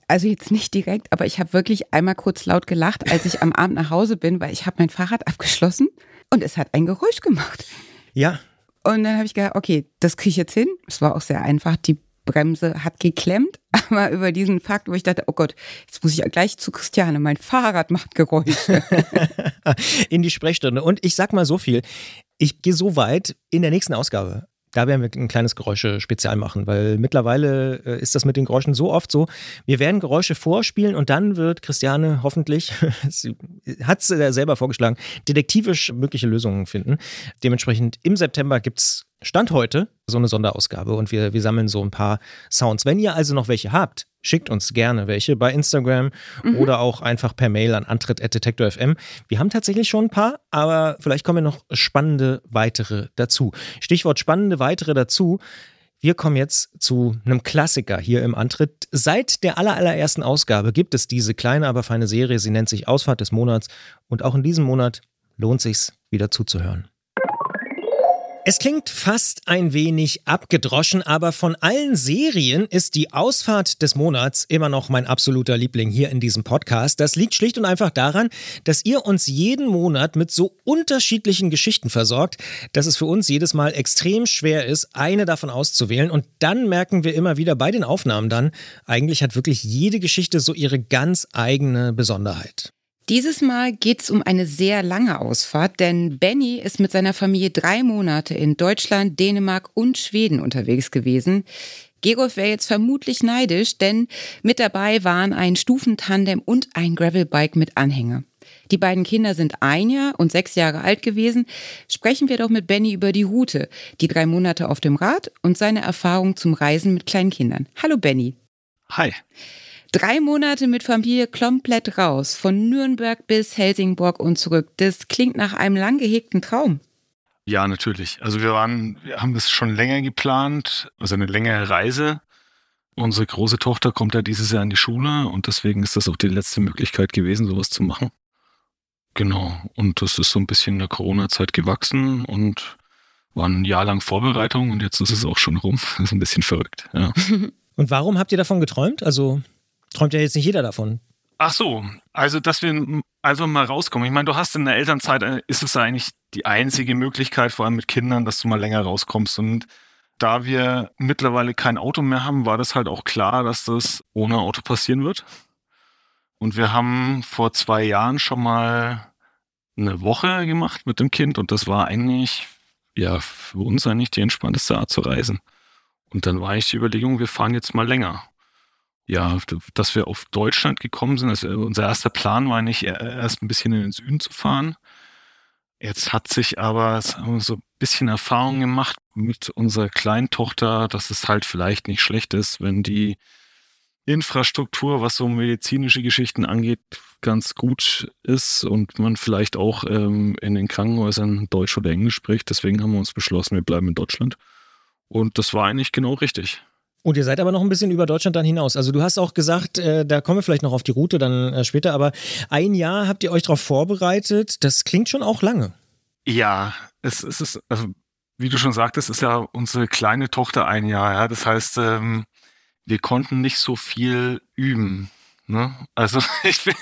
A: Also jetzt nicht direkt, aber ich habe wirklich einmal kurz laut gelacht, als ich am Abend nach Hause bin, weil ich habe mein Fahrrad abgeschlossen und es hat ein Geräusch gemacht.
B: Ja.
A: Und dann habe ich gedacht, okay, das kriege ich jetzt hin. Es war auch sehr einfach. Die Bremse hat geklemmt, (laughs) aber über diesen Fakt, wo ich dachte, oh Gott, jetzt muss ich ja gleich zu Christiane, mein Fahrrad macht Geräusche. (laughs)
B: In die Sprechstunde. Und ich sag mal so viel. Ich gehe so weit in der nächsten Ausgabe. Da werden wir ein kleines Geräusche-Spezial machen, weil mittlerweile äh, ist das mit den Geräuschen so oft so. Wir werden Geräusche vorspielen und dann wird Christiane hoffentlich, (laughs) sie hat es selber vorgeschlagen, detektivisch mögliche Lösungen finden. Dementsprechend im September gibt es Stand heute so eine Sonderausgabe und wir, wir sammeln so ein paar Sounds. Wenn ihr also noch welche habt, schickt uns gerne welche bei Instagram mhm. oder auch einfach per Mail an antritt.detektor.fm. Wir haben tatsächlich schon ein paar, aber vielleicht kommen noch spannende weitere dazu. Stichwort spannende weitere dazu. Wir kommen jetzt zu einem Klassiker hier im Antritt. Seit der allerersten Ausgabe gibt es diese kleine, aber feine Serie. Sie nennt sich Ausfahrt des Monats. Und auch in diesem Monat lohnt sich's, wieder zuzuhören. Es klingt fast ein wenig abgedroschen, aber von allen Serien ist die Ausfahrt des Monats immer noch mein absoluter Liebling hier in diesem Podcast. Das liegt schlicht und einfach daran, dass ihr uns jeden Monat mit so unterschiedlichen Geschichten versorgt, dass es für uns jedes Mal extrem schwer ist, eine davon auszuwählen. Und dann merken wir immer wieder bei den Aufnahmen dann, eigentlich hat wirklich jede Geschichte so ihre ganz eigene Besonderheit.
A: Dieses Mal geht es um eine sehr lange Ausfahrt, denn Benny ist mit seiner Familie drei Monate in Deutschland, Dänemark und Schweden unterwegs gewesen. Gerolf wäre jetzt vermutlich neidisch, denn mit dabei waren ein Stufentandem und ein Gravelbike mit Anhänger. Die beiden Kinder sind ein Jahr und sechs Jahre alt gewesen. Sprechen wir doch mit Benny über die Route, die drei Monate auf dem Rad und seine Erfahrung zum Reisen mit kleinen Kindern. Hallo Benny.
E: Hi.
A: Drei Monate mit Familie komplett raus, von Nürnberg bis Helsingborg und zurück. Das klingt nach einem lang gehegten Traum.
E: Ja, natürlich. Also wir waren, wir haben das schon länger geplant, also eine längere Reise. Unsere große Tochter kommt ja dieses Jahr in die Schule und deswegen ist das auch die letzte Möglichkeit gewesen, sowas zu machen. Genau. Und das ist so ein bisschen in der Corona-Zeit gewachsen und war ein Jahr lang Vorbereitung und jetzt ist es auch schon rum. (laughs) Das ist ein bisschen verrückt, ja. (laughs)
B: Und warum habt ihr davon geträumt? Also träumt ja jetzt nicht jeder davon.
E: Ach so, also dass wir also mal rauskommen. Ich meine, du hast in der Elternzeit, äh, ist es eigentlich die einzige Möglichkeit, vor allem mit Kindern, dass du mal länger rauskommst. Und da wir mittlerweile kein Auto mehr haben, war das halt auch klar, dass das ohne Auto passieren wird. Und wir haben vor zwei Jahren schon mal eine Woche gemacht mit dem Kind und das war eigentlich, ja, für uns eigentlich die entspannteste Art zu reisen. Und dann war ich die Überlegung, wir fahren jetzt mal länger ja, dass wir auf Deutschland gekommen sind. Also unser erster Plan war nicht erst ein bisschen in den Süden zu fahren. Jetzt hat sich aber so ein bisschen Erfahrung gemacht mit unserer kleinen Tochter, dass es halt vielleicht nicht schlecht ist, wenn die Infrastruktur, was so medizinische Geschichten angeht, ganz gut ist und man vielleicht auch ähm, in den Krankenhäusern Deutsch oder Englisch spricht. Deswegen haben wir uns beschlossen, wir bleiben in Deutschland. Und das war eigentlich genau richtig.
B: Und ihr seid aber noch ein bisschen über Deutschland dann hinaus. Also du hast auch gesagt, äh, da kommen wir vielleicht noch auf die Route dann äh, später, aber ein Jahr habt ihr euch darauf vorbereitet. Das klingt schon auch lange.
E: Ja, es, es ist, also, wie du schon sagtest, ist ja unsere kleine Tochter ein Jahr. Ja? Das heißt, ähm, wir konnten nicht so viel üben. Ne? Also (laughs) ich bin,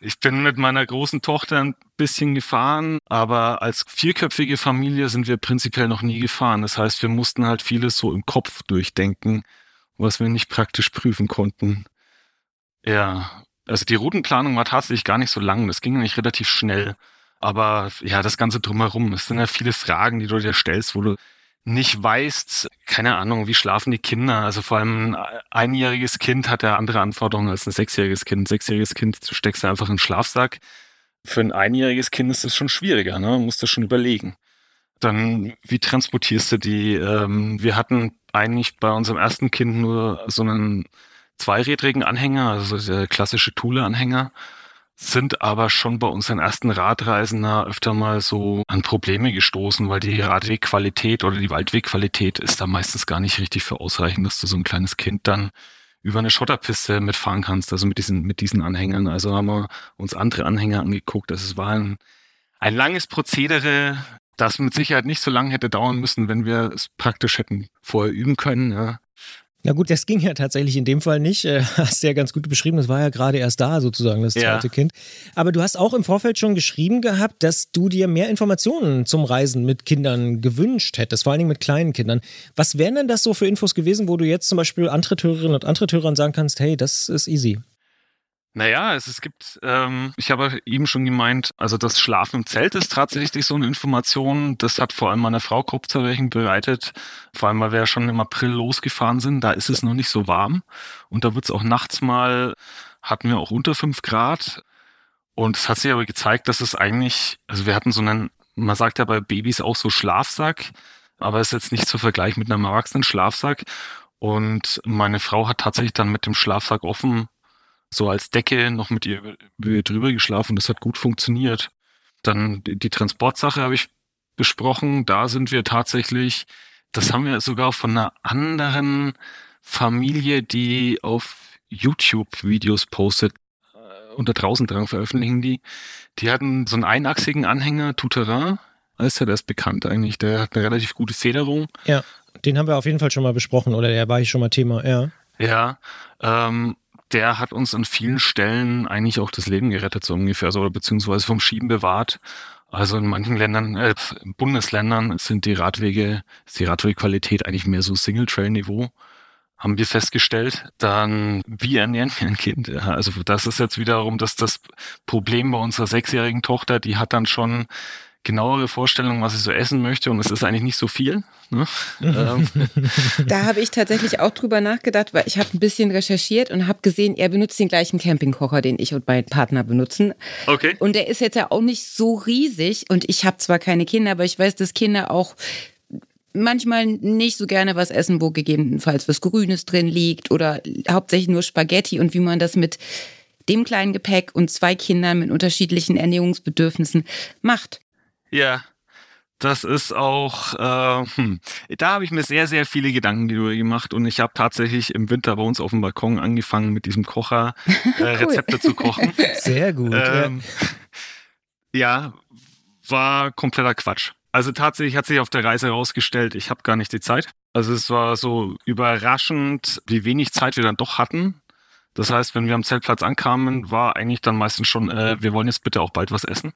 E: ich bin mit meiner großen Tochter ein bisschen gefahren, aber als vierköpfige Familie sind wir prinzipiell noch nie gefahren. Das heißt, wir mussten halt vieles so im Kopf durchdenken was wir nicht praktisch prüfen konnten. Ja, also die Routenplanung war tatsächlich gar nicht so lang. Das ging eigentlich relativ schnell. Aber ja, das Ganze drumherum, es sind ja viele Fragen, die du dir stellst, wo du nicht weißt, keine Ahnung, wie schlafen die Kinder. Also vor allem ein einjähriges Kind hat ja andere Anforderungen als ein sechsjähriges Kind. Ein sechsjähriges Kind, du steckst einfach in den Schlafsack. Für ein einjähriges Kind ist das schon schwieriger, ne? Man muss das schon überlegen. Dann, wie transportierst du die? Ähm, wir hatten eigentlich bei unserem ersten Kind nur so einen zweirädrigen Anhänger, also der klassische Thule-Anhänger, sind aber schon bei unseren ersten Radreisen öfter mal so an Probleme gestoßen, weil die Radwegqualität oder die Waldwegqualität ist da meistens gar nicht richtig für ausreichend, dass du so ein kleines Kind dann über eine Schotterpiste mitfahren kannst, also mit diesen, mit diesen Anhängern. Also haben wir uns andere Anhänger angeguckt. Also es war ein, ein langes Prozedere, das mit Sicherheit nicht so lange hätte dauern müssen, wenn wir es praktisch hätten vorher üben können. Ja.
B: Na gut, das ging ja tatsächlich in dem Fall nicht. Äh, hast du ja ganz gut beschrieben, das war ja gerade erst da sozusagen, das zweite ja. Kind. Aber du hast auch im Vorfeld schon geschrieben gehabt, dass du dir mehr Informationen zum Reisen mit Kindern gewünscht hättest, vor allen Dingen mit kleinen Kindern. Was wären denn das so für Infos gewesen, wo du jetzt zum Beispiel Antritthörerinnen und Antritthörern sagen kannst, hey, das ist easy?
E: Naja, es, es gibt, ähm, ich habe eben schon gemeint, also das Schlafen im Zelt ist tatsächlich so eine Information. Das hat vor allem meiner Frau Kopfzerbrechen bereitet. Vor allem, weil wir ja schon im April losgefahren sind. Da ist es noch nicht so warm. Und da wird es auch nachts mal, hatten wir auch unter fünf Grad. Und es hat sich aber gezeigt, dass es eigentlich, also wir hatten so einen, man sagt ja bei Babys auch so Schlafsack, aber es ist jetzt nicht zu vergleichen mit einem erwachsenen Schlafsack. Und meine Frau hat tatsächlich dann mit dem Schlafsack offen so als Decke noch mit ihr drüber geschlafen. Das hat gut funktioniert. Dann die Transportsache habe ich besprochen. Da sind wir tatsächlich, das haben wir sogar von einer anderen Familie, die auf YouTube Videos postet. Äh, unter draußen dran veröffentlichen die. Die hatten so einen einachsigen Anhänger, Touterin. Ist ja, der ist bekannt eigentlich. Der hat eine relativ gute Federung.
B: Ja, den haben wir auf jeden Fall schon mal besprochen oder der war hier schon mal Thema, ja.
E: Ja, ähm, der hat uns an vielen Stellen eigentlich auch das Leben gerettet, so ungefähr, so, beziehungsweise vom Schieben bewahrt. Also in manchen Ländern, äh, Bundesländern sind die Radwege, ist die Radwegqualität eigentlich mehr so Single-Trail-Niveau, haben wir festgestellt. Dann, wie ernähren wir ein Kind? Ja, also das ist jetzt wiederum das, das Problem bei unserer sechsjährigen Tochter, die hat dann schon genauere Vorstellung, was ich so essen möchte und es ist eigentlich nicht so viel. Ne?
A: Ähm. (laughs) da habe ich tatsächlich auch drüber nachgedacht, weil ich habe ein bisschen recherchiert und habe gesehen, er benutzt den gleichen Campingkocher, den ich und mein Partner benutzen.
E: Okay.
A: Und der ist jetzt ja auch nicht so riesig und ich habe zwar keine Kinder, aber ich weiß, dass Kinder auch manchmal nicht so gerne was essen, wo gegebenenfalls was Grünes drin liegt oder hauptsächlich nur Spaghetti und wie man das mit dem kleinen Gepäck und zwei Kindern mit unterschiedlichen Ernährungsbedürfnissen macht.
E: Ja, das ist auch, äh, hm, da habe ich mir sehr, sehr viele Gedanken darüber gemacht und ich habe tatsächlich im Winter bei uns auf dem Balkon angefangen, mit diesem Kocher (laughs) äh, Rezepte zu kochen.
B: Sehr gut.
E: Ähm, ja. ja, war kompletter Quatsch. Also tatsächlich hat sich auf der Reise herausgestellt, ich habe gar nicht die Zeit. Also es war so überraschend, wie wenig Zeit wir dann doch hatten. Das heißt, wenn wir am Zeltplatz ankamen, war eigentlich dann meistens schon, äh, wir wollen jetzt bitte auch bald was essen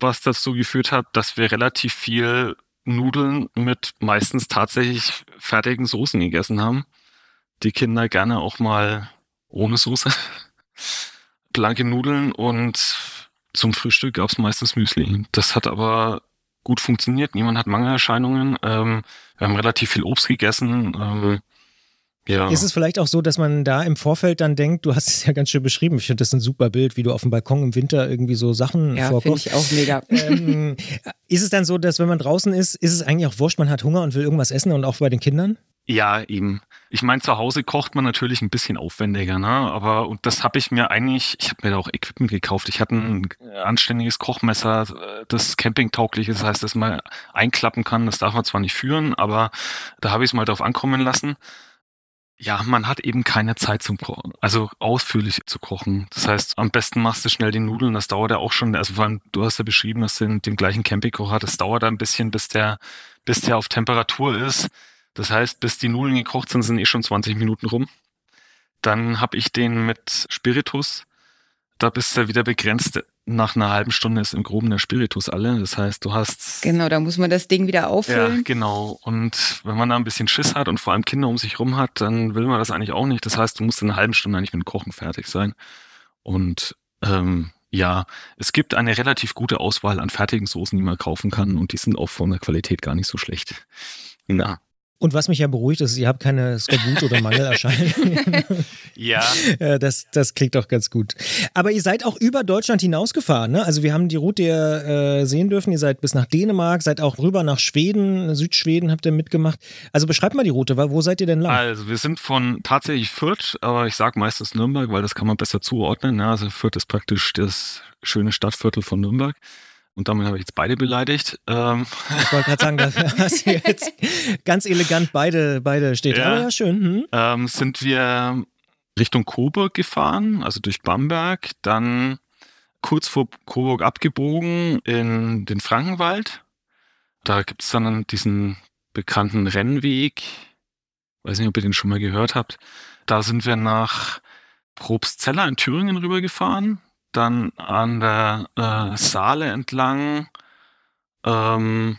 E: was dazu geführt hat, dass wir relativ viel Nudeln mit meistens tatsächlich fertigen Soßen gegessen haben. Die Kinder gerne auch mal ohne Soße. (laughs) Blanke Nudeln und zum Frühstück gab es meistens Müsli. Das hat aber gut funktioniert. Niemand hat Mangelerscheinungen. Ähm, wir haben relativ viel Obst gegessen. Ähm, ja.
B: Ist es vielleicht auch so, dass man da im Vorfeld dann denkt, du hast es ja ganz schön beschrieben, ich finde das ein super Bild, wie du auf dem Balkon im Winter irgendwie so Sachen
A: ja, vorkochst. Ja, finde ich auch mega. Ähm,
B: ist es dann so, dass wenn man draußen ist, ist es eigentlich auch wurscht, man hat Hunger und will irgendwas essen und auch bei den Kindern?
E: Ja, eben. Ich meine, zu Hause kocht man natürlich ein bisschen aufwendiger, ne? Aber und das habe ich mir eigentlich, ich habe mir da auch Equipment gekauft. Ich hatte ein anständiges Kochmesser, das campingtauglich ist, das heißt, dass man einklappen kann. Das darf man zwar nicht führen, aber da habe ich es mal drauf ankommen lassen ja, man hat eben keine Zeit zum Kochen, also ausführlich zu kochen. Das heißt, am besten machst du schnell die Nudeln, das dauert ja auch schon, also vor allem, du hast ja beschrieben, dass du den, den gleichen Campingkocher das dauert ein bisschen, bis der, bis der auf Temperatur ist. Das heißt, bis die Nudeln gekocht sind, sind eh schon 20 Minuten rum. Dann habe ich den mit Spiritus. Da bist du wieder begrenzt nach einer halben Stunde ist im Groben der Spiritus alle. Das heißt, du hast.
A: Genau, da muss man das Ding wieder auffüllen.
E: Ja, genau. Und wenn man da ein bisschen Schiss hat und vor allem Kinder um sich rum hat, dann will man das eigentlich auch nicht. Das heißt, du musst in einer halben Stunde eigentlich mit dem Kochen fertig sein. Und ähm, ja, es gibt eine relativ gute Auswahl an fertigen Soßen, die man kaufen kann und die sind auch von der Qualität gar nicht so schlecht. Na,
B: und was mich ja beruhigt, ist, ihr habt keine Skorbut- oder Mangelerscheinungen. (laughs)
E: ja. (laughs)
B: Das, das klingt doch ganz gut. Aber ihr seid auch über Deutschland hinausgefahren, ne? Also wir haben die Route äh, sehen dürfen. Ihr seid bis nach Dänemark, seid auch rüber nach Schweden, Südschweden habt ihr mitgemacht. Also beschreibt mal die Route, wo seid ihr denn lang?
E: Also wir sind von tatsächlich Fürth, aber ich sage meistens Nürnberg, weil das kann man besser zuordnen. Ja, also Fürth ist praktisch das schöne Stadtviertel von Nürnberg. Und damit habe ich jetzt beide beleidigt.
B: Ähm. Ich wollte gerade sagen, da hast du jetzt ganz elegant beide, beide steht. Ja. Aber ja, schön. Hm.
E: Ähm, sind wir Richtung Coburg gefahren, also durch Bamberg, dann kurz vor Coburg abgebogen in den Frankenwald. Da gibt es dann diesen bekannten Rennweg. Weiß nicht, ob ihr den schon mal gehört habt. Da sind wir nach Probstzeller in Thüringen rübergefahren dann an der äh, Saale entlang. Ähm,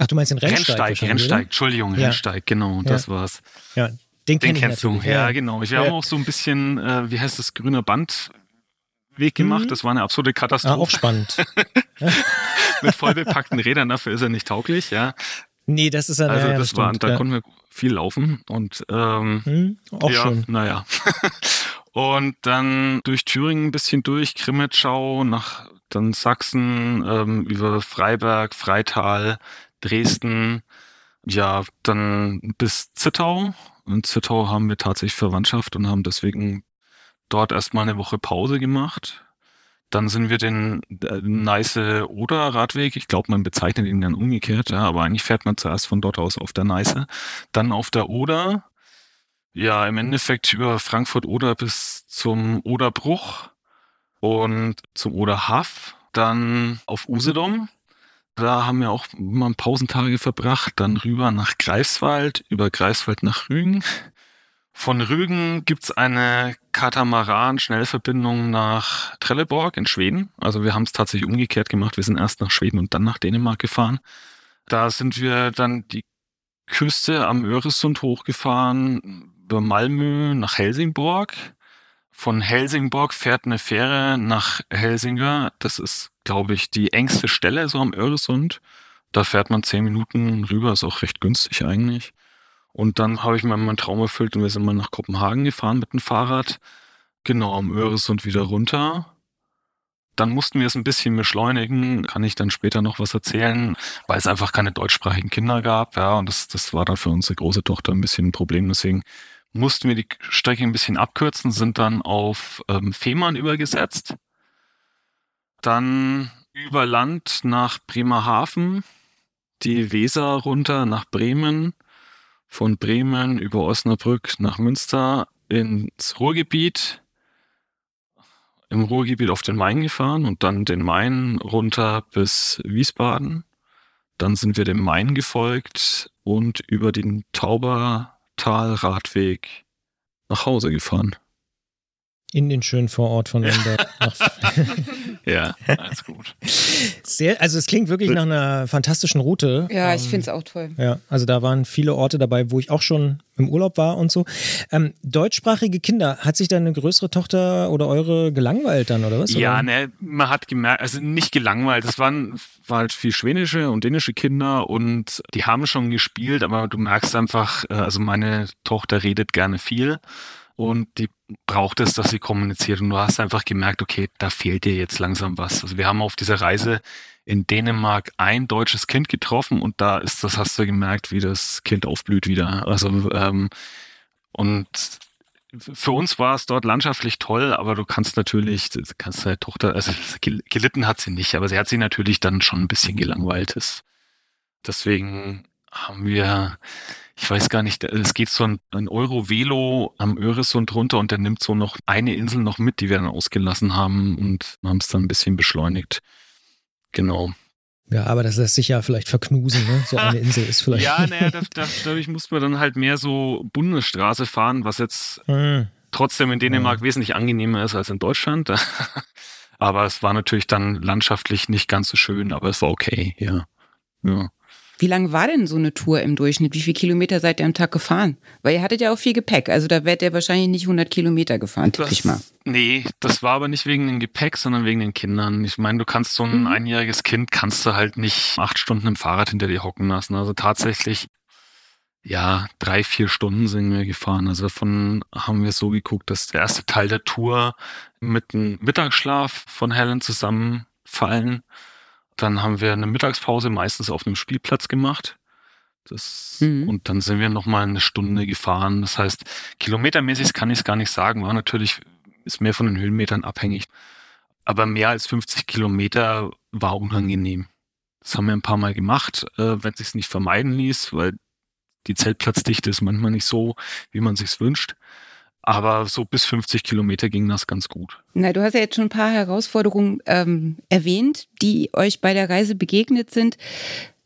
B: Ach, du meinst den Rennsteig?
E: Rennsteig, Rennsteig, Entschuldigung, ja. Rennsteig, genau, ja. das war's.
B: Ja, Den,
E: Den
B: kenn
E: kennst du, ja, genau. Wir
B: Ja.
E: haben auch so ein bisschen, äh, wie heißt das, grüner Bandweg gemacht.
B: Mhm.
E: Das war eine absolute
B: Ah, auch
E: Katastrophe.
B: spannend. (laughs)
E: Mit voll bepackten Rädern, dafür ist er nicht tauglich, ja.
B: Nee, das ist ja,
E: Also das war,
B: stimmt,
E: da
B: ja.
E: konnten wir viel laufen und ähm,
B: Hm, auch
E: ja,
B: schön.
E: naja. (laughs) und dann durch Thüringen ein bisschen durch, Grimmitschau, nach dann Sachsen, ähm, über Freiberg, Freital, Dresden, ja, dann bis Zittau. In Zittau haben wir tatsächlich Verwandtschaft und haben deswegen dort erstmal eine Woche Pause gemacht. Dann sind wir den äh, Neiße oder Radweg, ich glaube, man bezeichnet ihn dann umgekehrt, ja, aber eigentlich fährt man zuerst von dort aus auf der Neiße, dann auf der Oder, ja, im Endeffekt über Frankfurt-Oder bis zum Oderbruch und zum Oderhaff, dann auf Usedom. Da haben wir auch mal Pausentage verbracht, dann rüber nach Greifswald, über Greifswald nach Rügen. Von Rügen gibt's eine Katamaran-Schnellverbindung nach Trelleborg in Schweden. Also wir haben es tatsächlich umgekehrt gemacht. Wir sind erst nach Schweden und dann nach Dänemark gefahren. Da sind wir dann die Küste am Öresund hochgefahren, über Malmö nach Helsingborg. Von Helsingborg fährt eine Fähre nach Helsinger. Das ist, glaube ich, die engste Stelle so am Öresund. Da fährt man zehn Minuten rüber, ist auch recht günstig eigentlich. Und dann habe ich mir meinen Traum erfüllt und wir sind mal nach Kopenhagen gefahren mit dem Fahrrad. Genau, am Öresund wieder runter. Dann mussten wir es ein bisschen beschleunigen, kann ich dann später noch was erzählen, weil es einfach keine deutschsprachigen Kinder gab. Ja, und das, das war dann für unsere große Tochter ein bisschen ein Problem. Deswegen mussten wir die Strecke ein bisschen abkürzen, sind dann auf ähm, Fehmarn übergesetzt. Dann über Land nach Bremerhaven, die Weser runter nach Bremen, von Bremen über Osnabrück nach Münster ins Ruhrgebiet, im Ruhrgebiet auf den Main gefahren und dann den Main runter bis Wiesbaden. Dann sind wir dem Main gefolgt und über den Taubertal-Radweg nach Hause gefahren.
B: In den schönen Vorort von Nürnberg. (laughs)
E: Ja, alles gut.
B: Sehr, also es klingt wirklich nach einer fantastischen Route.
A: Ja, ich
B: Ähm,
A: finde es auch toll.
B: Ja, also da waren viele Orte dabei, wo ich auch schon im Urlaub war und so. Ähm, deutschsprachige Kinder, hat sich deine größere Tochter oder eure gelangweilt dann, oder was?
E: Ja,
B: oder?
E: ne, man hat gemerkt, also nicht gelangweilt, es waren war halt viel schwedische und dänische Kinder und die haben schon gespielt, aber du merkst einfach, äh, also meine Tochter redet gerne viel und die braucht es, dass sie kommuniziert und du hast einfach gemerkt, okay, da fehlt dir jetzt langsam was. Also wir haben auf dieser Reise in Dänemark ein deutsches Kind getroffen und da ist das, hast du gemerkt, wie das Kind aufblüht wieder. Also ähm, und für uns war es dort landschaftlich toll, aber du kannst natürlich, kannst deine Tochter, also gel- gelitten hat sie nicht, aber sie hat sich natürlich dann schon ein bisschen gelangweilt. Deswegen haben wir, ich weiß gar nicht, es geht so ein, ein Euro-Velo am Öresund runter und der nimmt so noch eine Insel noch mit, die wir dann ausgelassen haben und haben es dann ein bisschen beschleunigt. Genau.
B: Ja, aber das lässt sich ja vielleicht verknusen, ne? So eine (laughs) Insel ist vielleicht.
E: Ja, (laughs) naja, da, da, dadurch muss man dann halt mehr so Bundesstraße fahren, was jetzt
B: Hm.
E: trotzdem in Dänemark wesentlich angenehmer ist als in Deutschland. (laughs) aber es war natürlich dann landschaftlich nicht ganz so schön, aber es war okay, ja. Ja.
A: Wie lang war denn so eine Tour im Durchschnitt? Wie viele Kilometer seid ihr am Tag gefahren? Weil ihr hattet ja auch viel Gepäck. Also da wärt ihr wahrscheinlich nicht 100 Kilometer gefahren, tippe ich mal.
E: Nee, das war aber nicht wegen dem Gepäck, sondern wegen den Kindern. Ich meine, du kannst so ein
A: Mhm.
E: einjähriges Kind kannst du halt nicht acht Stunden im Fahrrad hinter dir hocken lassen. Also tatsächlich, ja, drei, vier Stunden sind wir gefahren. Also davon haben wir so geguckt, dass der erste Teil der Tour mit einem Mittagsschlaf von Helen zusammenfallen. Dann haben wir eine Mittagspause meistens auf einem Spielplatz gemacht. Das,
A: Mhm.
E: Und dann sind wir nochmal eine Stunde gefahren. Das heißt, kilometermäßig kann ich es gar nicht sagen. War natürlich, ist mehr von den Höhenmetern abhängig. Aber mehr als 50 Kilometer war unangenehm. Das haben wir ein paar Mal gemacht, äh, wenn es sich nicht vermeiden ließ, weil die Zeltplatzdichte ist manchmal nicht so, wie man sich's wünscht. Aber so bis 50 Kilometer ging das ganz gut.
A: Na, du hast ja jetzt schon ein paar Herausforderungen ähm, erwähnt, die euch bei der Reise begegnet sind.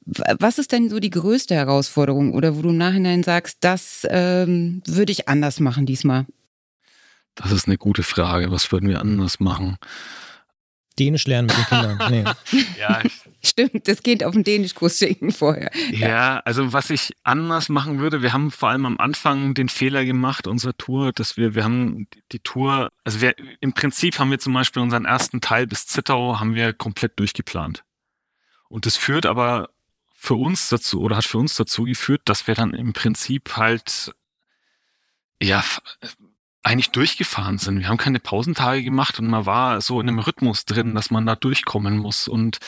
A: Was ist denn so die größte Herausforderung oder wo du im Nachhinein sagst, das ähm, würde ich anders machen diesmal?
E: Das ist eine gute Frage. Was würden wir anders machen?
B: Dänisch lernen mit den Kindern. (laughs) Nee.
E: Ja,
A: Stimmt, das Kind auf den Dänischkurs schicken vorher.
E: Ja, also was ich anders machen würde, wir haben vor allem am Anfang den Fehler gemacht, unserer Tour, dass wir, wir haben die Tour, also wir, im Prinzip haben wir zum Beispiel unseren ersten Teil bis Zittau haben wir komplett durchgeplant. Und das führt aber für uns dazu, oder hat für uns dazu geführt, dass wir dann im Prinzip halt, ja, eigentlich durchgefahren sind. Wir haben keine Pausentage gemacht und man war so in einem Rhythmus drin, dass man da durchkommen muss und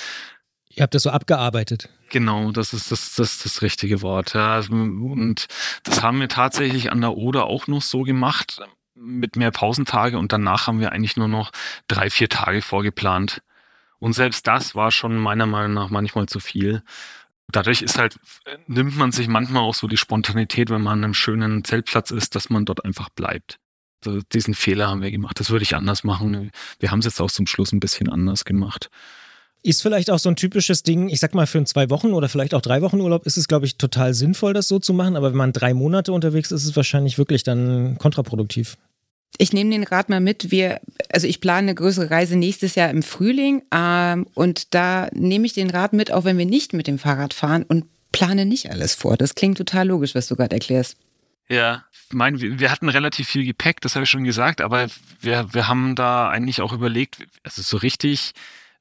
B: Ihr habt das so abgearbeitet.
E: Genau, das ist das, das, das richtige Wort. Ja. Und das haben wir tatsächlich an der Oder auch noch so gemacht, mit mehr Pausentage und danach haben wir eigentlich nur noch drei, vier Tage vorgeplant. Und selbst das war schon meiner Meinung nach manchmal zu viel. Dadurch ist halt, nimmt man sich manchmal auch so die Spontanität, wenn man an einem schönen Zeltplatz ist, dass man dort einfach bleibt. Also diesen Fehler haben wir gemacht. Das würde ich anders machen. Wir haben es jetzt auch zum Schluss ein bisschen anders gemacht.
B: Ist vielleicht auch so ein typisches Ding, ich sag mal, für einen zwei Wochen oder vielleicht auch drei Wochen Urlaub ist es, glaube ich, total sinnvoll, das so zu machen. Aber wenn man drei Monate unterwegs ist, ist es wahrscheinlich wirklich dann kontraproduktiv.
A: Ich nehme den Rat mal mit. Wir, also ich plane eine größere Reise nächstes Jahr im Frühling ähm, und da nehme ich den Rat mit, auch wenn wir nicht mit dem Fahrrad fahren und plane nicht alles vor. Das klingt total logisch, was du gerade erklärst.
E: Ja, mein, wir hatten relativ viel Gepäck, das habe ich schon gesagt, aber wir, wir haben da eigentlich auch überlegt, also so richtig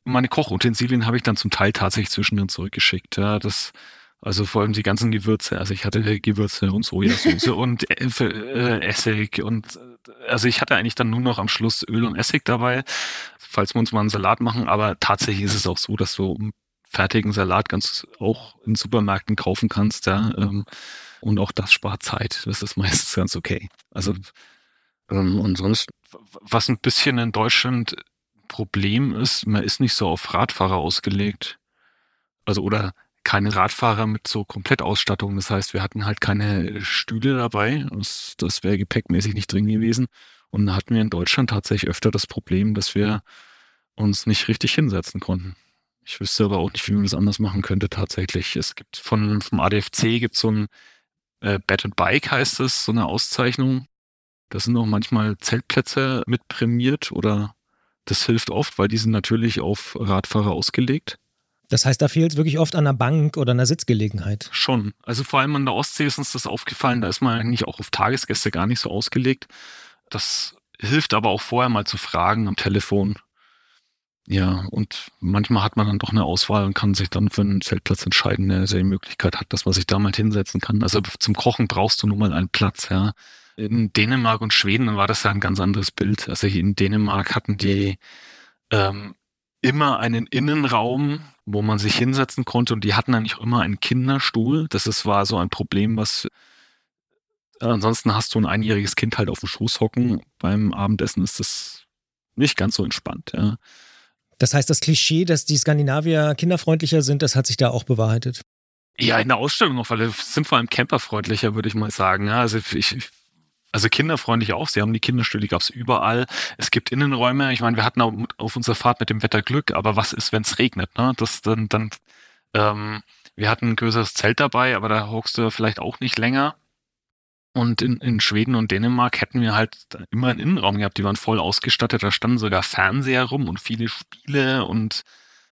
E: meine Kochutensilien habe ich dann zum Teil tatsächlich zwischendrin zurückgeschickt. Ja, das, also vor allem die ganzen Gewürze. Also ich hatte Gewürze und Sojasauce (laughs) und äh, Essig und also ich hatte eigentlich dann nur noch am Schluss Öl und Essig dabei, falls wir uns mal einen Salat machen. Aber tatsächlich ist es auch so, dass du einen fertigen Salat ganz auch in Supermärkten kaufen kannst, ja. Ähm, und auch das spart Zeit. Das ist meistens ganz okay. Also ähm, und sonst, was ein bisschen in Deutschland Problem ist, man ist nicht so auf Radfahrer ausgelegt. Also oder keine Radfahrer mit so Komplettausstattung. Das heißt, wir hatten halt keine Stühle dabei. Das, das wäre gepäckmäßig nicht drin gewesen. Und da hatten wir in Deutschland tatsächlich öfter das Problem, dass wir uns nicht richtig hinsetzen konnten. Ich wüsste aber auch nicht, wie man das anders machen könnte tatsächlich. Es gibt von, vom ADFC gibt so ein äh, Bed and Bike heißt es, so eine Auszeichnung. Da sind auch manchmal Zeltplätze mit prämiert oder das hilft oft, weil die sind natürlich auf Radfahrer ausgelegt.
B: Das heißt, da fehlt wirklich oft an der Bank oder einer Sitzgelegenheit.
E: Schon. Also vor allem an der Ostsee ist uns das aufgefallen. Da ist man eigentlich auch auf Tagesgäste gar nicht so ausgelegt. Das hilft aber auch vorher mal zu fragen am Telefon. Ja, und manchmal hat man dann doch eine Auswahl und kann sich dann für einen Zeltplatz entscheiden, der die Möglichkeit hat, dass man sich da mal hinsetzen kann. Also zum Kochen brauchst du nun mal einen Platz, ja in Dänemark und Schweden war das ja ein ganz anderes Bild. Also in Dänemark hatten die ähm, immer einen Innenraum, wo man sich hinsetzen konnte und die hatten eigentlich auch immer einen Kinderstuhl. Das ist, war so ein Problem, was äh, ansonsten hast du ein einjähriges Kind halt auf dem Schoß hocken. Beim Abendessen ist das nicht ganz so entspannt. Ja.
B: Das heißt, das Klischee, dass die Skandinavier kinderfreundlicher sind, das hat sich da auch bewahrheitet.
E: Ja, in der Ausstellung noch, weil wir sind vor allem camperfreundlicher, würde ich mal sagen. Ja, also ich also kinderfreundlich auch. Sie haben die Kinderstühle, die gab es überall. Es gibt Innenräume. Ich meine, wir hatten auch auf unserer Fahrt mit dem Wetter Glück, aber was ist, wenn es regnet? Ne? Das dann, dann ähm, wir hatten ein größeres Zelt dabei, aber da hockst du vielleicht auch nicht länger. Und in, in Schweden und Dänemark hätten wir halt immer einen Innenraum gehabt, die waren voll ausgestattet. Da standen sogar Fernseher rum und viele Spiele und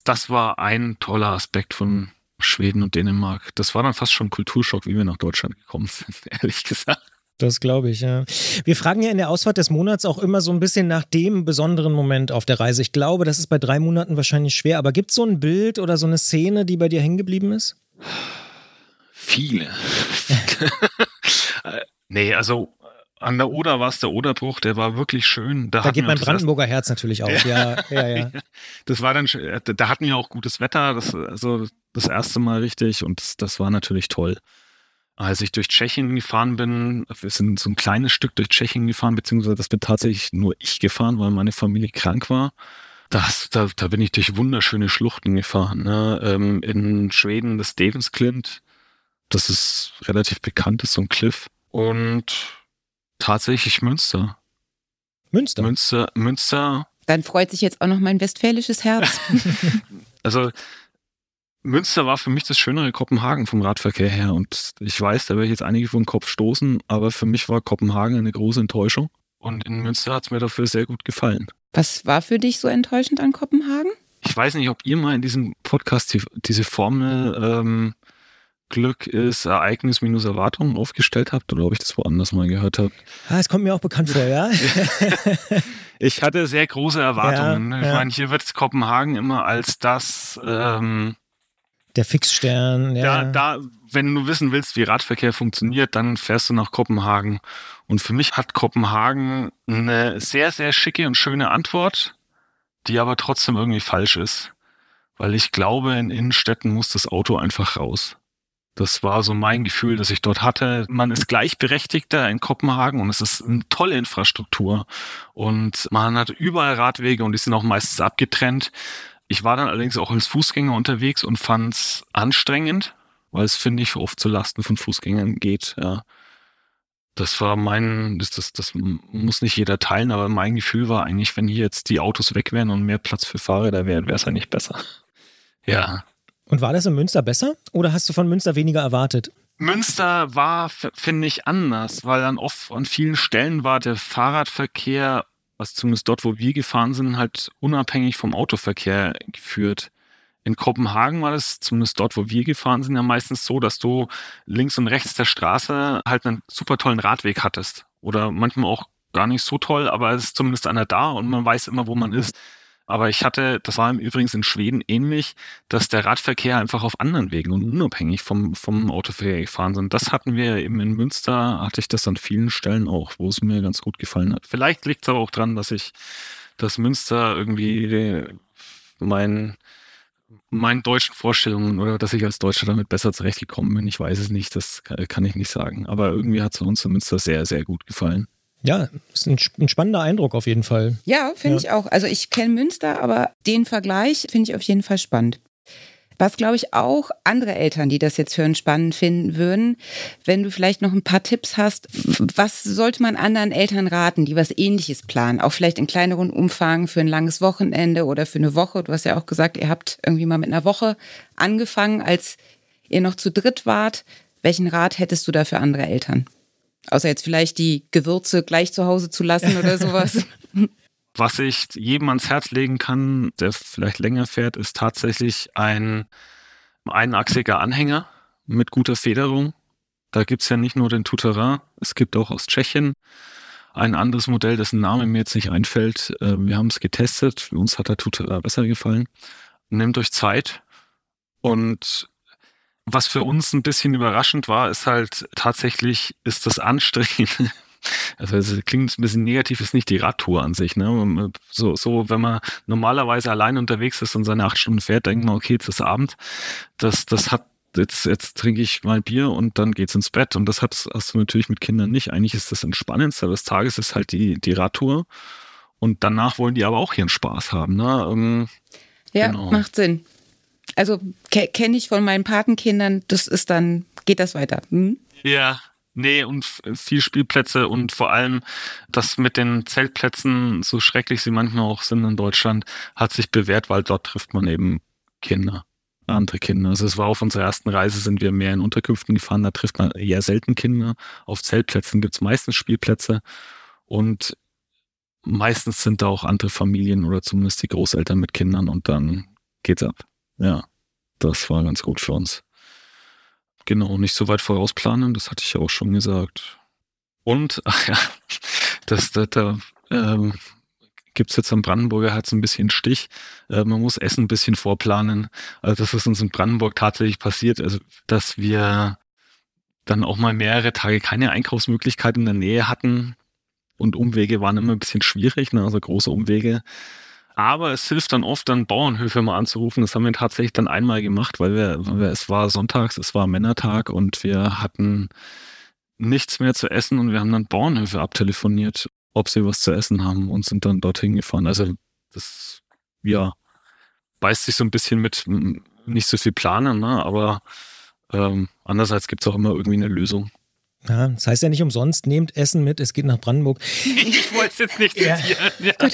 E: das war ein toller Aspekt von Schweden und Dänemark. Das war dann fast schon ein Kulturschock, wie wir nach Deutschland gekommen (laughs) sind, ehrlich gesagt.
B: Das glaube ich, ja. Wir fragen ja in der Ausfahrt des Monats auch immer so ein bisschen nach dem besonderen Moment auf der Reise. Ich glaube, das ist bei drei Monaten wahrscheinlich schwer, aber gibt es so ein Bild oder so eine Szene, die bei dir hängen geblieben ist?
E: Viele. (laughs) (laughs) nee, also an der Oder war es der Oderbruch, der war wirklich schön.
B: Da, da geht mein Brandenburger Herz natürlich auf. (laughs) Ja, ja, ja.
E: Das war dann, da hatten wir auch gutes Wetter, das, also das erste Mal richtig und das, das war natürlich toll. Als ich durch Tschechien gefahren bin, wir sind so ein kleines Stück durch Tschechien gefahren, beziehungsweise das bin tatsächlich nur ich gefahren, weil meine Familie krank war. Das, da, da bin ich durch wunderschöne Schluchten gefahren. Ne? Ähm, in Schweden das Davensklint, das ist relativ bekannt, ist so ein Cliff. Und tatsächlich Münster.
B: Münster?
E: Münster, Münster.
A: Dann freut sich jetzt auch noch mein westfälisches Herz. (laughs) (laughs)
E: also Münster war für mich das schönere Kopenhagen vom Radverkehr her. Und ich weiß, da werde ich jetzt einige vor den Kopf stoßen, aber für mich war Kopenhagen eine große Enttäuschung. Und in Münster hat es mir dafür sehr gut gefallen.
A: Was war für dich so enttäuschend an Kopenhagen?
E: Ich weiß nicht, ob ihr mal in diesem Podcast die, diese Formel ähm, Glück ist Ereignis minus Erwartung aufgestellt habt oder ob ich das woanders mal gehört habe.
B: Ah, es kommt mir auch bekannt vor, ja. (laughs)
E: ich hatte sehr große Erwartungen.
B: Ja,
E: ich
B: ja.
E: meine, hier wird Kopenhagen immer als das ähm,
B: Der Fixstern, ja.
E: Da, da, wenn du wissen willst, wie Radverkehr funktioniert, dann fährst du nach Kopenhagen. Und für mich hat Kopenhagen eine sehr, sehr schicke und schöne Antwort, die aber trotzdem irgendwie falsch ist. Weil ich glaube, in Innenstädten muss das Auto einfach raus. Das war so mein Gefühl, das ich dort hatte. Man ist gleichberechtigter in Kopenhagen und es ist eine tolle Infrastruktur. Und man hat überall Radwege und die sind auch meistens abgetrennt. Ich war dann allerdings auch als Fußgänger unterwegs und fand es anstrengend, weil es, finde ich, oft zu Lasten von Fußgängern geht. Ja. Das war mein, das, das, das muss nicht jeder teilen, aber mein Gefühl war eigentlich, wenn hier jetzt die Autos weg wären und mehr Platz für Fahrräder wäre, wäre es eigentlich besser. Ja.
B: Und war das in Münster besser oder hast du von Münster weniger erwartet?
E: Münster war, finde ich, anders, weil dann oft an vielen Stellen war der Fahrradverkehr, was zumindest dort, wo wir gefahren sind, halt unabhängig vom Autoverkehr geführt. In Kopenhagen war das zumindest dort, wo wir gefahren sind, ja meistens so, dass du links und rechts der Straße halt einen super tollen Radweg hattest. Oder manchmal auch gar nicht so toll, aber es ist zumindest einer da und man weiß immer, wo man ist. Aber ich hatte, das war im Übrigen in Schweden ähnlich, dass der Radverkehr einfach auf anderen Wegen und unabhängig vom, vom Autoverkehr gefahren sind. Das hatten wir eben in Münster, hatte ich das an vielen Stellen auch, wo es mir ganz gut gefallen hat. Vielleicht liegt es aber auch dran, dass ich, dass Münster irgendwie mein, meinen deutschen Vorstellungen oder dass ich als Deutscher damit besser zurechtgekommen bin. Ich weiß es nicht, das kann ich nicht sagen. Aber irgendwie hat es uns in Münster sehr, sehr gut gefallen.
B: Ja, ist ein, ein, spannender Eindruck auf jeden Fall.
A: Ja, finde ja. ich auch. Also ich kenne Münster, aber den Vergleich finde ich auf jeden Fall spannend. Was, glaube ich, auch andere Eltern, die das jetzt hören, spannend finden würden, wenn du vielleicht noch ein paar Tipps hast, was sollte man anderen Eltern raten, die was ähnliches planen? Auch vielleicht in kleineren Umfang für ein langes Wochenende oder für eine Woche. Du hast ja auch gesagt, ihr habt irgendwie mal mit einer Woche angefangen, als ihr noch zu dritt wart. Welchen Rat hättest du da für andere Eltern? Außer jetzt vielleicht die Gewürze gleich zu Hause zu lassen oder (laughs) sowas.
E: Was ich jedem ans Herz legen kann, der vielleicht länger fährt, ist tatsächlich ein einachsiger Anhänger mit guter Federung. Da gibt es ja nicht nur den Touterin, es gibt auch aus Tschechien ein anderes Modell, dessen Name mir jetzt nicht einfällt. Wir haben es getestet, für uns hat der Touterin besser gefallen. Nehmt euch Zeit und was für uns ein bisschen überraschend war, ist halt tatsächlich, ist das anstrengend. (laughs) Also es klingt ein bisschen negativ, ist nicht die Radtour an sich. Ne? So, so, wenn man normalerweise allein unterwegs ist und seine acht Stunden fährt, denkt man, okay, jetzt ist Abend. Das, das hat jetzt, jetzt trinke ich mal Bier und dann geht's ins Bett. Und das hast, hast du natürlich mit Kindern nicht. Eigentlich ist das Entspannendste des Tages ist halt die, die Radtour. Und danach wollen die aber auch ihren Spaß haben. Ne? Ähm,
A: ja, genau. macht Sinn. Also ke kenne ich von meinen Patenkindern, das ist dann, geht das weiter. Hm?
E: Ja, nee, und viel Spielplätze und vor allem das mit den Zeltplätzen, so schrecklich sie manchmal auch sind in Deutschland, hat sich bewährt, weil dort trifft man eben Kinder, andere Kinder. Also es war auf unserer ersten Reise, sind wir mehr in Unterkünften gefahren, da trifft man eher selten Kinder. Auf Zeltplätzen gibt es meistens Spielplätze und meistens sind da auch andere Familien oder zumindest die Großeltern mit Kindern und dann geht's ab. Ja, das war ganz gut für uns. Genau, nicht so weit vorausplanen, das hatte ich ja auch schon gesagt. Und, (laughs) ach ja, das, das da ähm, gibt es jetzt am Brandenburger Herz ein bisschen Stich. Äh, man muss Essen ein bisschen vorplanen. Also das ist uns in Brandenburg tatsächlich passiert, also dass wir dann auch mal mehrere Tage keine Einkaufsmöglichkeit in der Nähe hatten und Umwege waren immer ein bisschen schwierig, ne? also große Umwege. Aber es hilft dann oft, dann Bauernhöfe mal anzurufen. Das haben wir tatsächlich dann einmal gemacht, weil wir, weil wir es war sonntags, es war Männertag und wir hatten nichts mehr zu essen und wir haben dann Bauernhöfe abtelefoniert, ob sie was zu essen haben und sind dann dorthin gefahren. Also das, ja, beißt sich so ein bisschen mit nicht so viel Planen, ne? aber ähm, andererseits gibt es auch immer irgendwie eine Lösung.
B: Ja, das heißt ja nicht umsonst, nehmt Essen mit, es geht nach Brandenburg.
E: Ich wollte es jetzt nicht zitieren. Ja. Ja.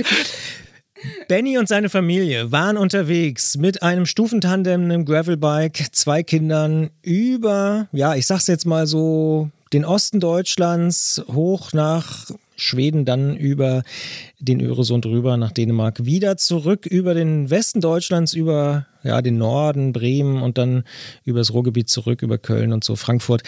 B: Benny und seine Familie waren unterwegs mit einem Stufentandem, einem Gravelbike, zwei Kindern über, ja, ich sag's jetzt mal so, den Osten Deutschlands hoch nach Schweden, dann über den Öresund rüber nach Dänemark, wieder zurück über den Westen Deutschlands, über ja, den Norden, Bremen und dann übers Ruhrgebiet zurück, über Köln und so Frankfurt.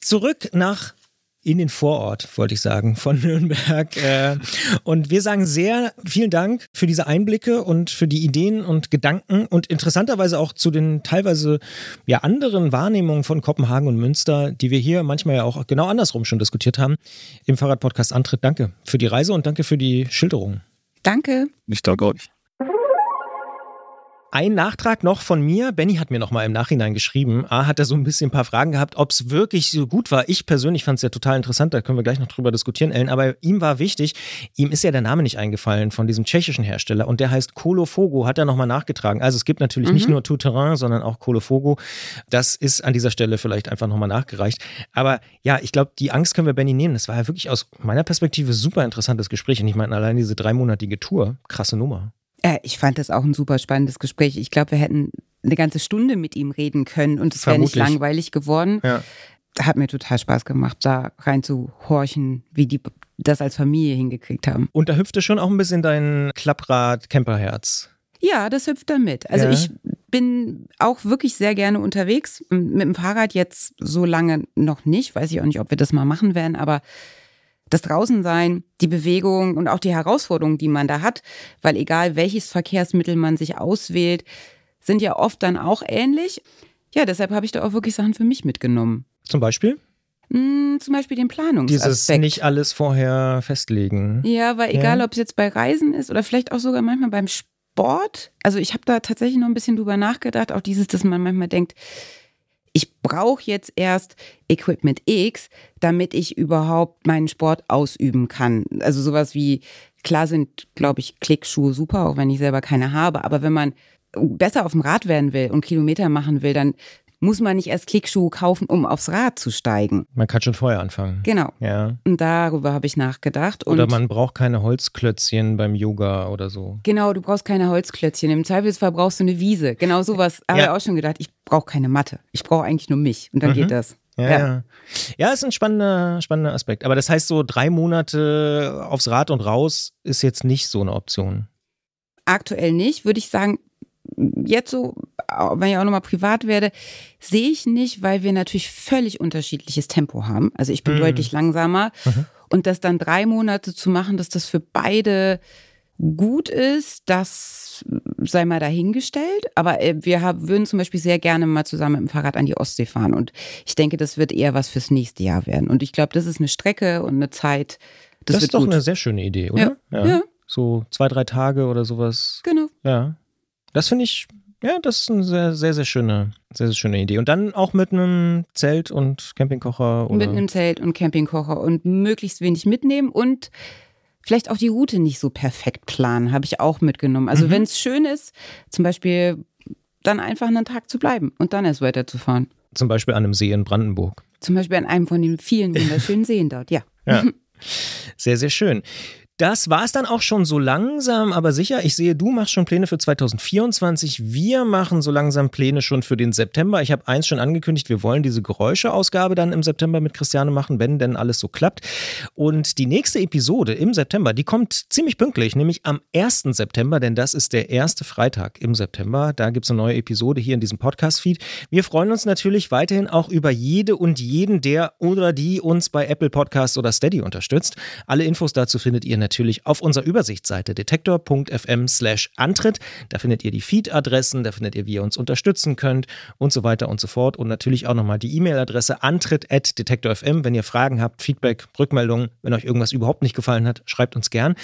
B: Zurück nach in den Vorort, wollte ich sagen, von Nürnberg. Äh, und wir sagen sehr vielen Dank für diese Einblicke und für die Ideen und Gedanken und interessanterweise auch zu den teilweise ja anderen Wahrnehmungen von Kopenhagen und Münster, die wir hier manchmal ja auch genau andersrum schon diskutiert haben im Fahrradpodcast Antritt. Danke für die Reise und danke für die Schilderung.
A: Danke.
E: Ich danke euch.
B: Ein Nachtrag noch von mir. Benny hat mir noch mal im Nachhinein geschrieben. A, hat er so ein bisschen ein paar Fragen gehabt, ob es wirklich so gut war. Ich persönlich fand es ja total interessant. Da können wir gleich noch drüber diskutieren, Ellen. Aber ihm war wichtig, ihm ist ja der Name nicht eingefallen von diesem tschechischen Hersteller. Und der heißt Kolofogo, hat er noch mal nachgetragen. Also es gibt natürlich mhm. nicht nur Tout Terrain, sondern auch Kolofogo. Das ist an dieser Stelle vielleicht einfach noch mal nachgereicht. Aber ja, ich glaube, die Angst können wir Benny nehmen. Das war ja wirklich aus meiner Perspektive super interessantes Gespräch. Und ich meine, allein diese dreimonatige Tour, krasse Nummer.
A: Äh, ich fand das auch ein super spannendes Gespräch. Ich glaube, wir hätten eine ganze Stunde mit ihm reden können und es wäre nicht langweilig geworden. Ja. Hat mir total Spaß gemacht, da reinzuhorchen, wie die das als Familie hingekriegt haben.
B: Und da hüpfte schon auch ein bisschen dein Klapprad-Camperherz.
A: Ja, das hüpft da mit. Also ja. ich bin auch wirklich sehr gerne unterwegs. Mit dem Fahrrad jetzt so lange noch nicht. Weiß ich auch nicht, ob wir das mal machen werden, aber das Draußensein, die Bewegung und auch die Herausforderungen, die man da hat, weil egal welches Verkehrsmittel man sich auswählt, sind ja oft dann auch ähnlich. Ja, deshalb habe ich da auch wirklich Sachen für mich mitgenommen.
B: Zum Beispiel?
A: Hm, zum Beispiel den Planungsaspekt.
B: Dieses nicht alles vorher festlegen.
A: Ja, weil egal, ja. ob es jetzt bei Reisen ist oder vielleicht auch sogar manchmal beim Sport. Also ich habe da tatsächlich noch ein bisschen drüber nachgedacht. Auch dieses, dass man manchmal denkt, ich brauche jetzt erst Equipment X, damit ich überhaupt meinen Sport ausüben kann. Also sowas wie, klar sind, glaube ich, Klickschuhe super, auch wenn ich selber keine habe, aber wenn man besser auf dem Rad werden will und Kilometer machen will, dann muss man nicht erst Klickschuhe kaufen, um aufs Rad zu steigen.
B: Man kann schon vorher anfangen.
A: Genau.
B: Ja.
A: Und darüber habe ich nachgedacht.
B: Oder man braucht keine Holzklötzchen beim Yoga oder so.
A: Genau, du brauchst keine Holzklötzchen. Im Zweifelsfall brauchst du eine Wiese. Genau sowas ja. habe ich auch schon gedacht. Ich brauche keine Matte. Ich brauche eigentlich nur mich. Und dann mhm. geht das.
B: Ja, ja. ja, ist ein spannender, spannender Aspekt. Aber das heißt, so drei Monate aufs Rad und raus ist jetzt nicht so eine Option.
A: Aktuell nicht, würde ich sagen, jetzt so, wenn ich auch nochmal privat werde, sehe ich nicht, weil wir natürlich völlig unterschiedliches Tempo haben. Also ich bin mhm. deutlich langsamer. Mhm. Und das dann drei Monate zu machen, dass das für beide gut ist, das sei mal dahingestellt. Aber äh, wir haben, würden zum Beispiel sehr gerne mal zusammen mit dem Fahrrad an die Ostsee fahren. Und ich denke, das wird eher was fürs nächste Jahr werden. Und ich glaube, das ist eine Strecke und eine Zeit.
B: Das,
A: das
B: ist doch
A: gut.
B: eine sehr schöne Idee, oder?
A: Ja. ja. ja.
B: So zwei, drei Tage oder sowas.
A: Genau.
B: Ja. Das finde ich, ja, das ist eine sehr, sehr, sehr schöne, sehr, sehr schöne Idee. Und dann auch mit einem Zelt und Campingkocher. Oder?
A: Mit einem Zelt und Campingkocher und möglichst wenig mitnehmen und vielleicht auch die Route nicht so perfekt planen, habe ich auch mitgenommen. Also mhm. wenn es schön ist, zum Beispiel dann einfach einen Tag zu bleiben und dann erst weiterzufahren.
B: Zum Beispiel an einem See in Brandenburg.
A: Zum Beispiel an einem von den vielen (laughs) wunderschönen Seen dort, ja.
B: Ja. (laughs) Sehr, sehr schön. Das war es dann auch schon so langsam, aber sicher. Ich sehe, du machst schon Pläne für 2024. Wir machen so langsam Pläne schon für den September. Ich habe eins schon angekündigt, wir wollen diese Geräuscheausgabe dann im September mit Christiane machen, wenn denn alles so klappt. Und die nächste Episode im September, die kommt ziemlich pünktlich, nämlich am 1. September, denn das ist der erste Freitag im September. Da gibt es eine neue Episode hier in diesem Podcast-Feed. Wir freuen uns natürlich weiterhin auch über jede und jeden, der oder die uns bei Apple Podcasts oder Steady unterstützt. Alle Infos dazu findet ihr natürlich natürlich auf unserer Übersichtsseite detektor.fm slash Antritt. Da findet ihr die Feed-Adressen, da findet ihr, wie ihr uns unterstützen könnt und so weiter und so fort. Und natürlich auch nochmal die E-Mail-Adresse antritt.detektor.fm. Wenn ihr Fragen habt, Feedback, Rückmeldungen, wenn euch irgendwas überhaupt nicht gefallen hat, schreibt uns gern.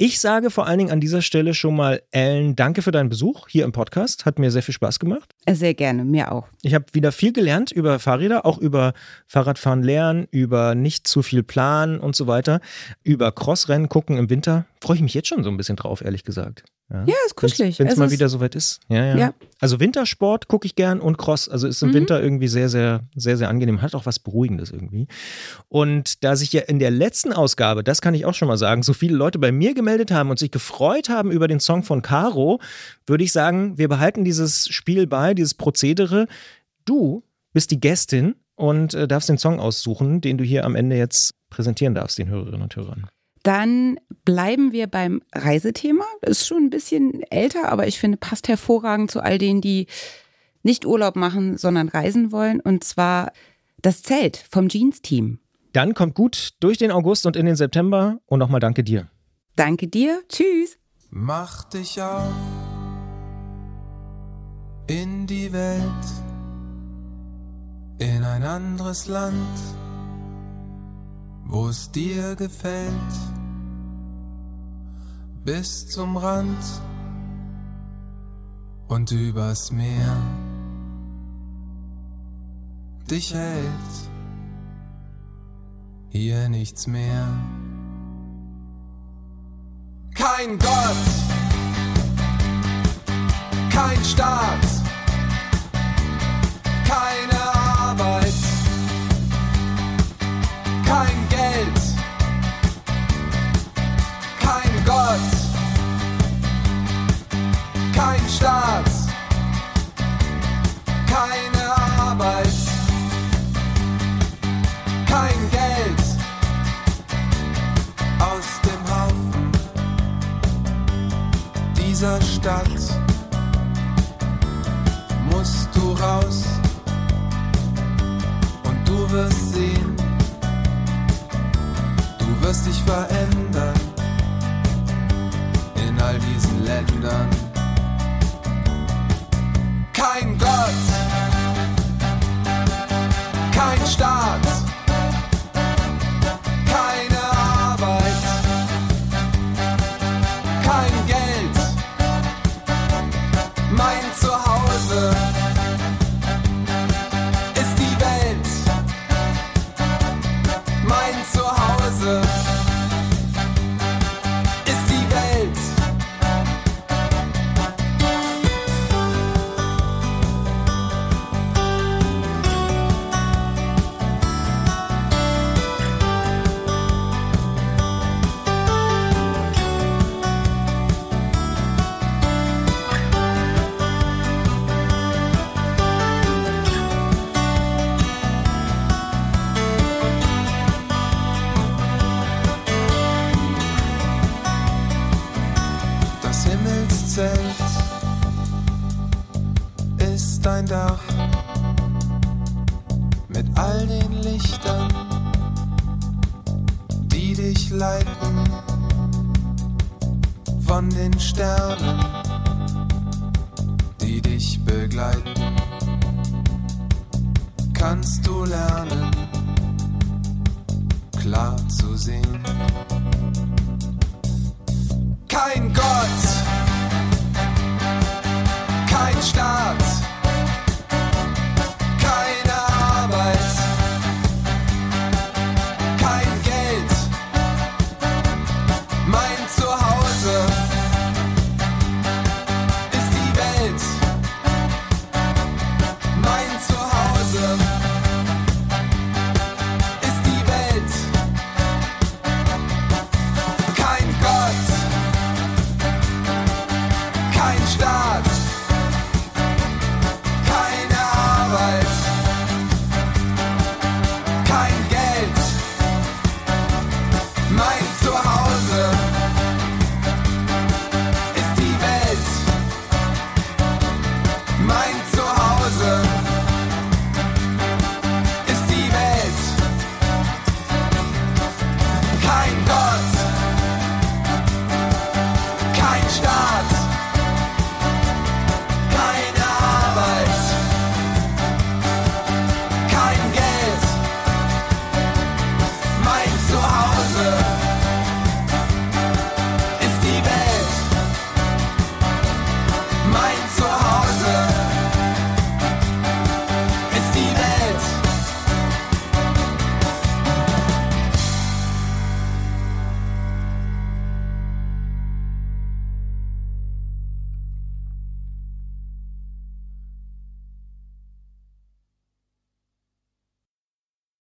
B: Ich sage vor allen Dingen an dieser Stelle schon mal, Ellen, danke für deinen Besuch hier im Podcast. Hat mir sehr viel Spaß gemacht.
A: Sehr gerne, mir auch.
B: Ich habe wieder viel gelernt über Fahrräder, auch über Fahrradfahren lernen, über nicht zu viel planen und so weiter, über Crossrennen gucken im Winter. Freue ich mich jetzt schon so ein bisschen drauf, ehrlich gesagt.
A: Ja, ja ist kuschelig.
B: Wenn es mal wieder soweit ist. Ja, ja. ja. Also Wintersport gucke ich gern und Cross. Also ist im mhm. Winter irgendwie sehr, sehr, sehr, sehr angenehm. Hat auch was Beruhigendes irgendwie. Und da sich ja in der letzten Ausgabe, das kann ich auch schon mal sagen, so viele Leute bei mir gemeldet haben und sich gefreut haben über den Song von Caro, würde ich sagen, wir behalten dieses Spiel bei, dieses Prozedere. Du bist die Gästin und äh, darfst den Song aussuchen, den du hier am Ende jetzt präsentieren darfst, den Hörerinnen und Hörern.
A: Dann bleiben wir beim Reisethema. Ist schon ein bisschen älter, aber ich finde, passt hervorragend zu all denen, die nicht Urlaub machen, sondern reisen wollen. Und zwar das Zelt vom Jeans-Team.
B: Dann kommt gut durch den August und in den September und nochmal danke dir.
A: Danke dir. Tschüss.
F: Mach dich auf in die Welt, in ein anderes Land, wo es dir gefällt, bis zum Rand und übers Meer dich hält hier nichts mehr. Kein Gott, kein Staat, keine Arbeit, kein Geld, kein Gott, Stadt. Musst du raus. Und du wirst sehen, du wirst dich verändern. In all diesen Ländern. Kein Gott, kein Staat, begleiten. Kannst du lernen, klar zu sehen. Kein Gott,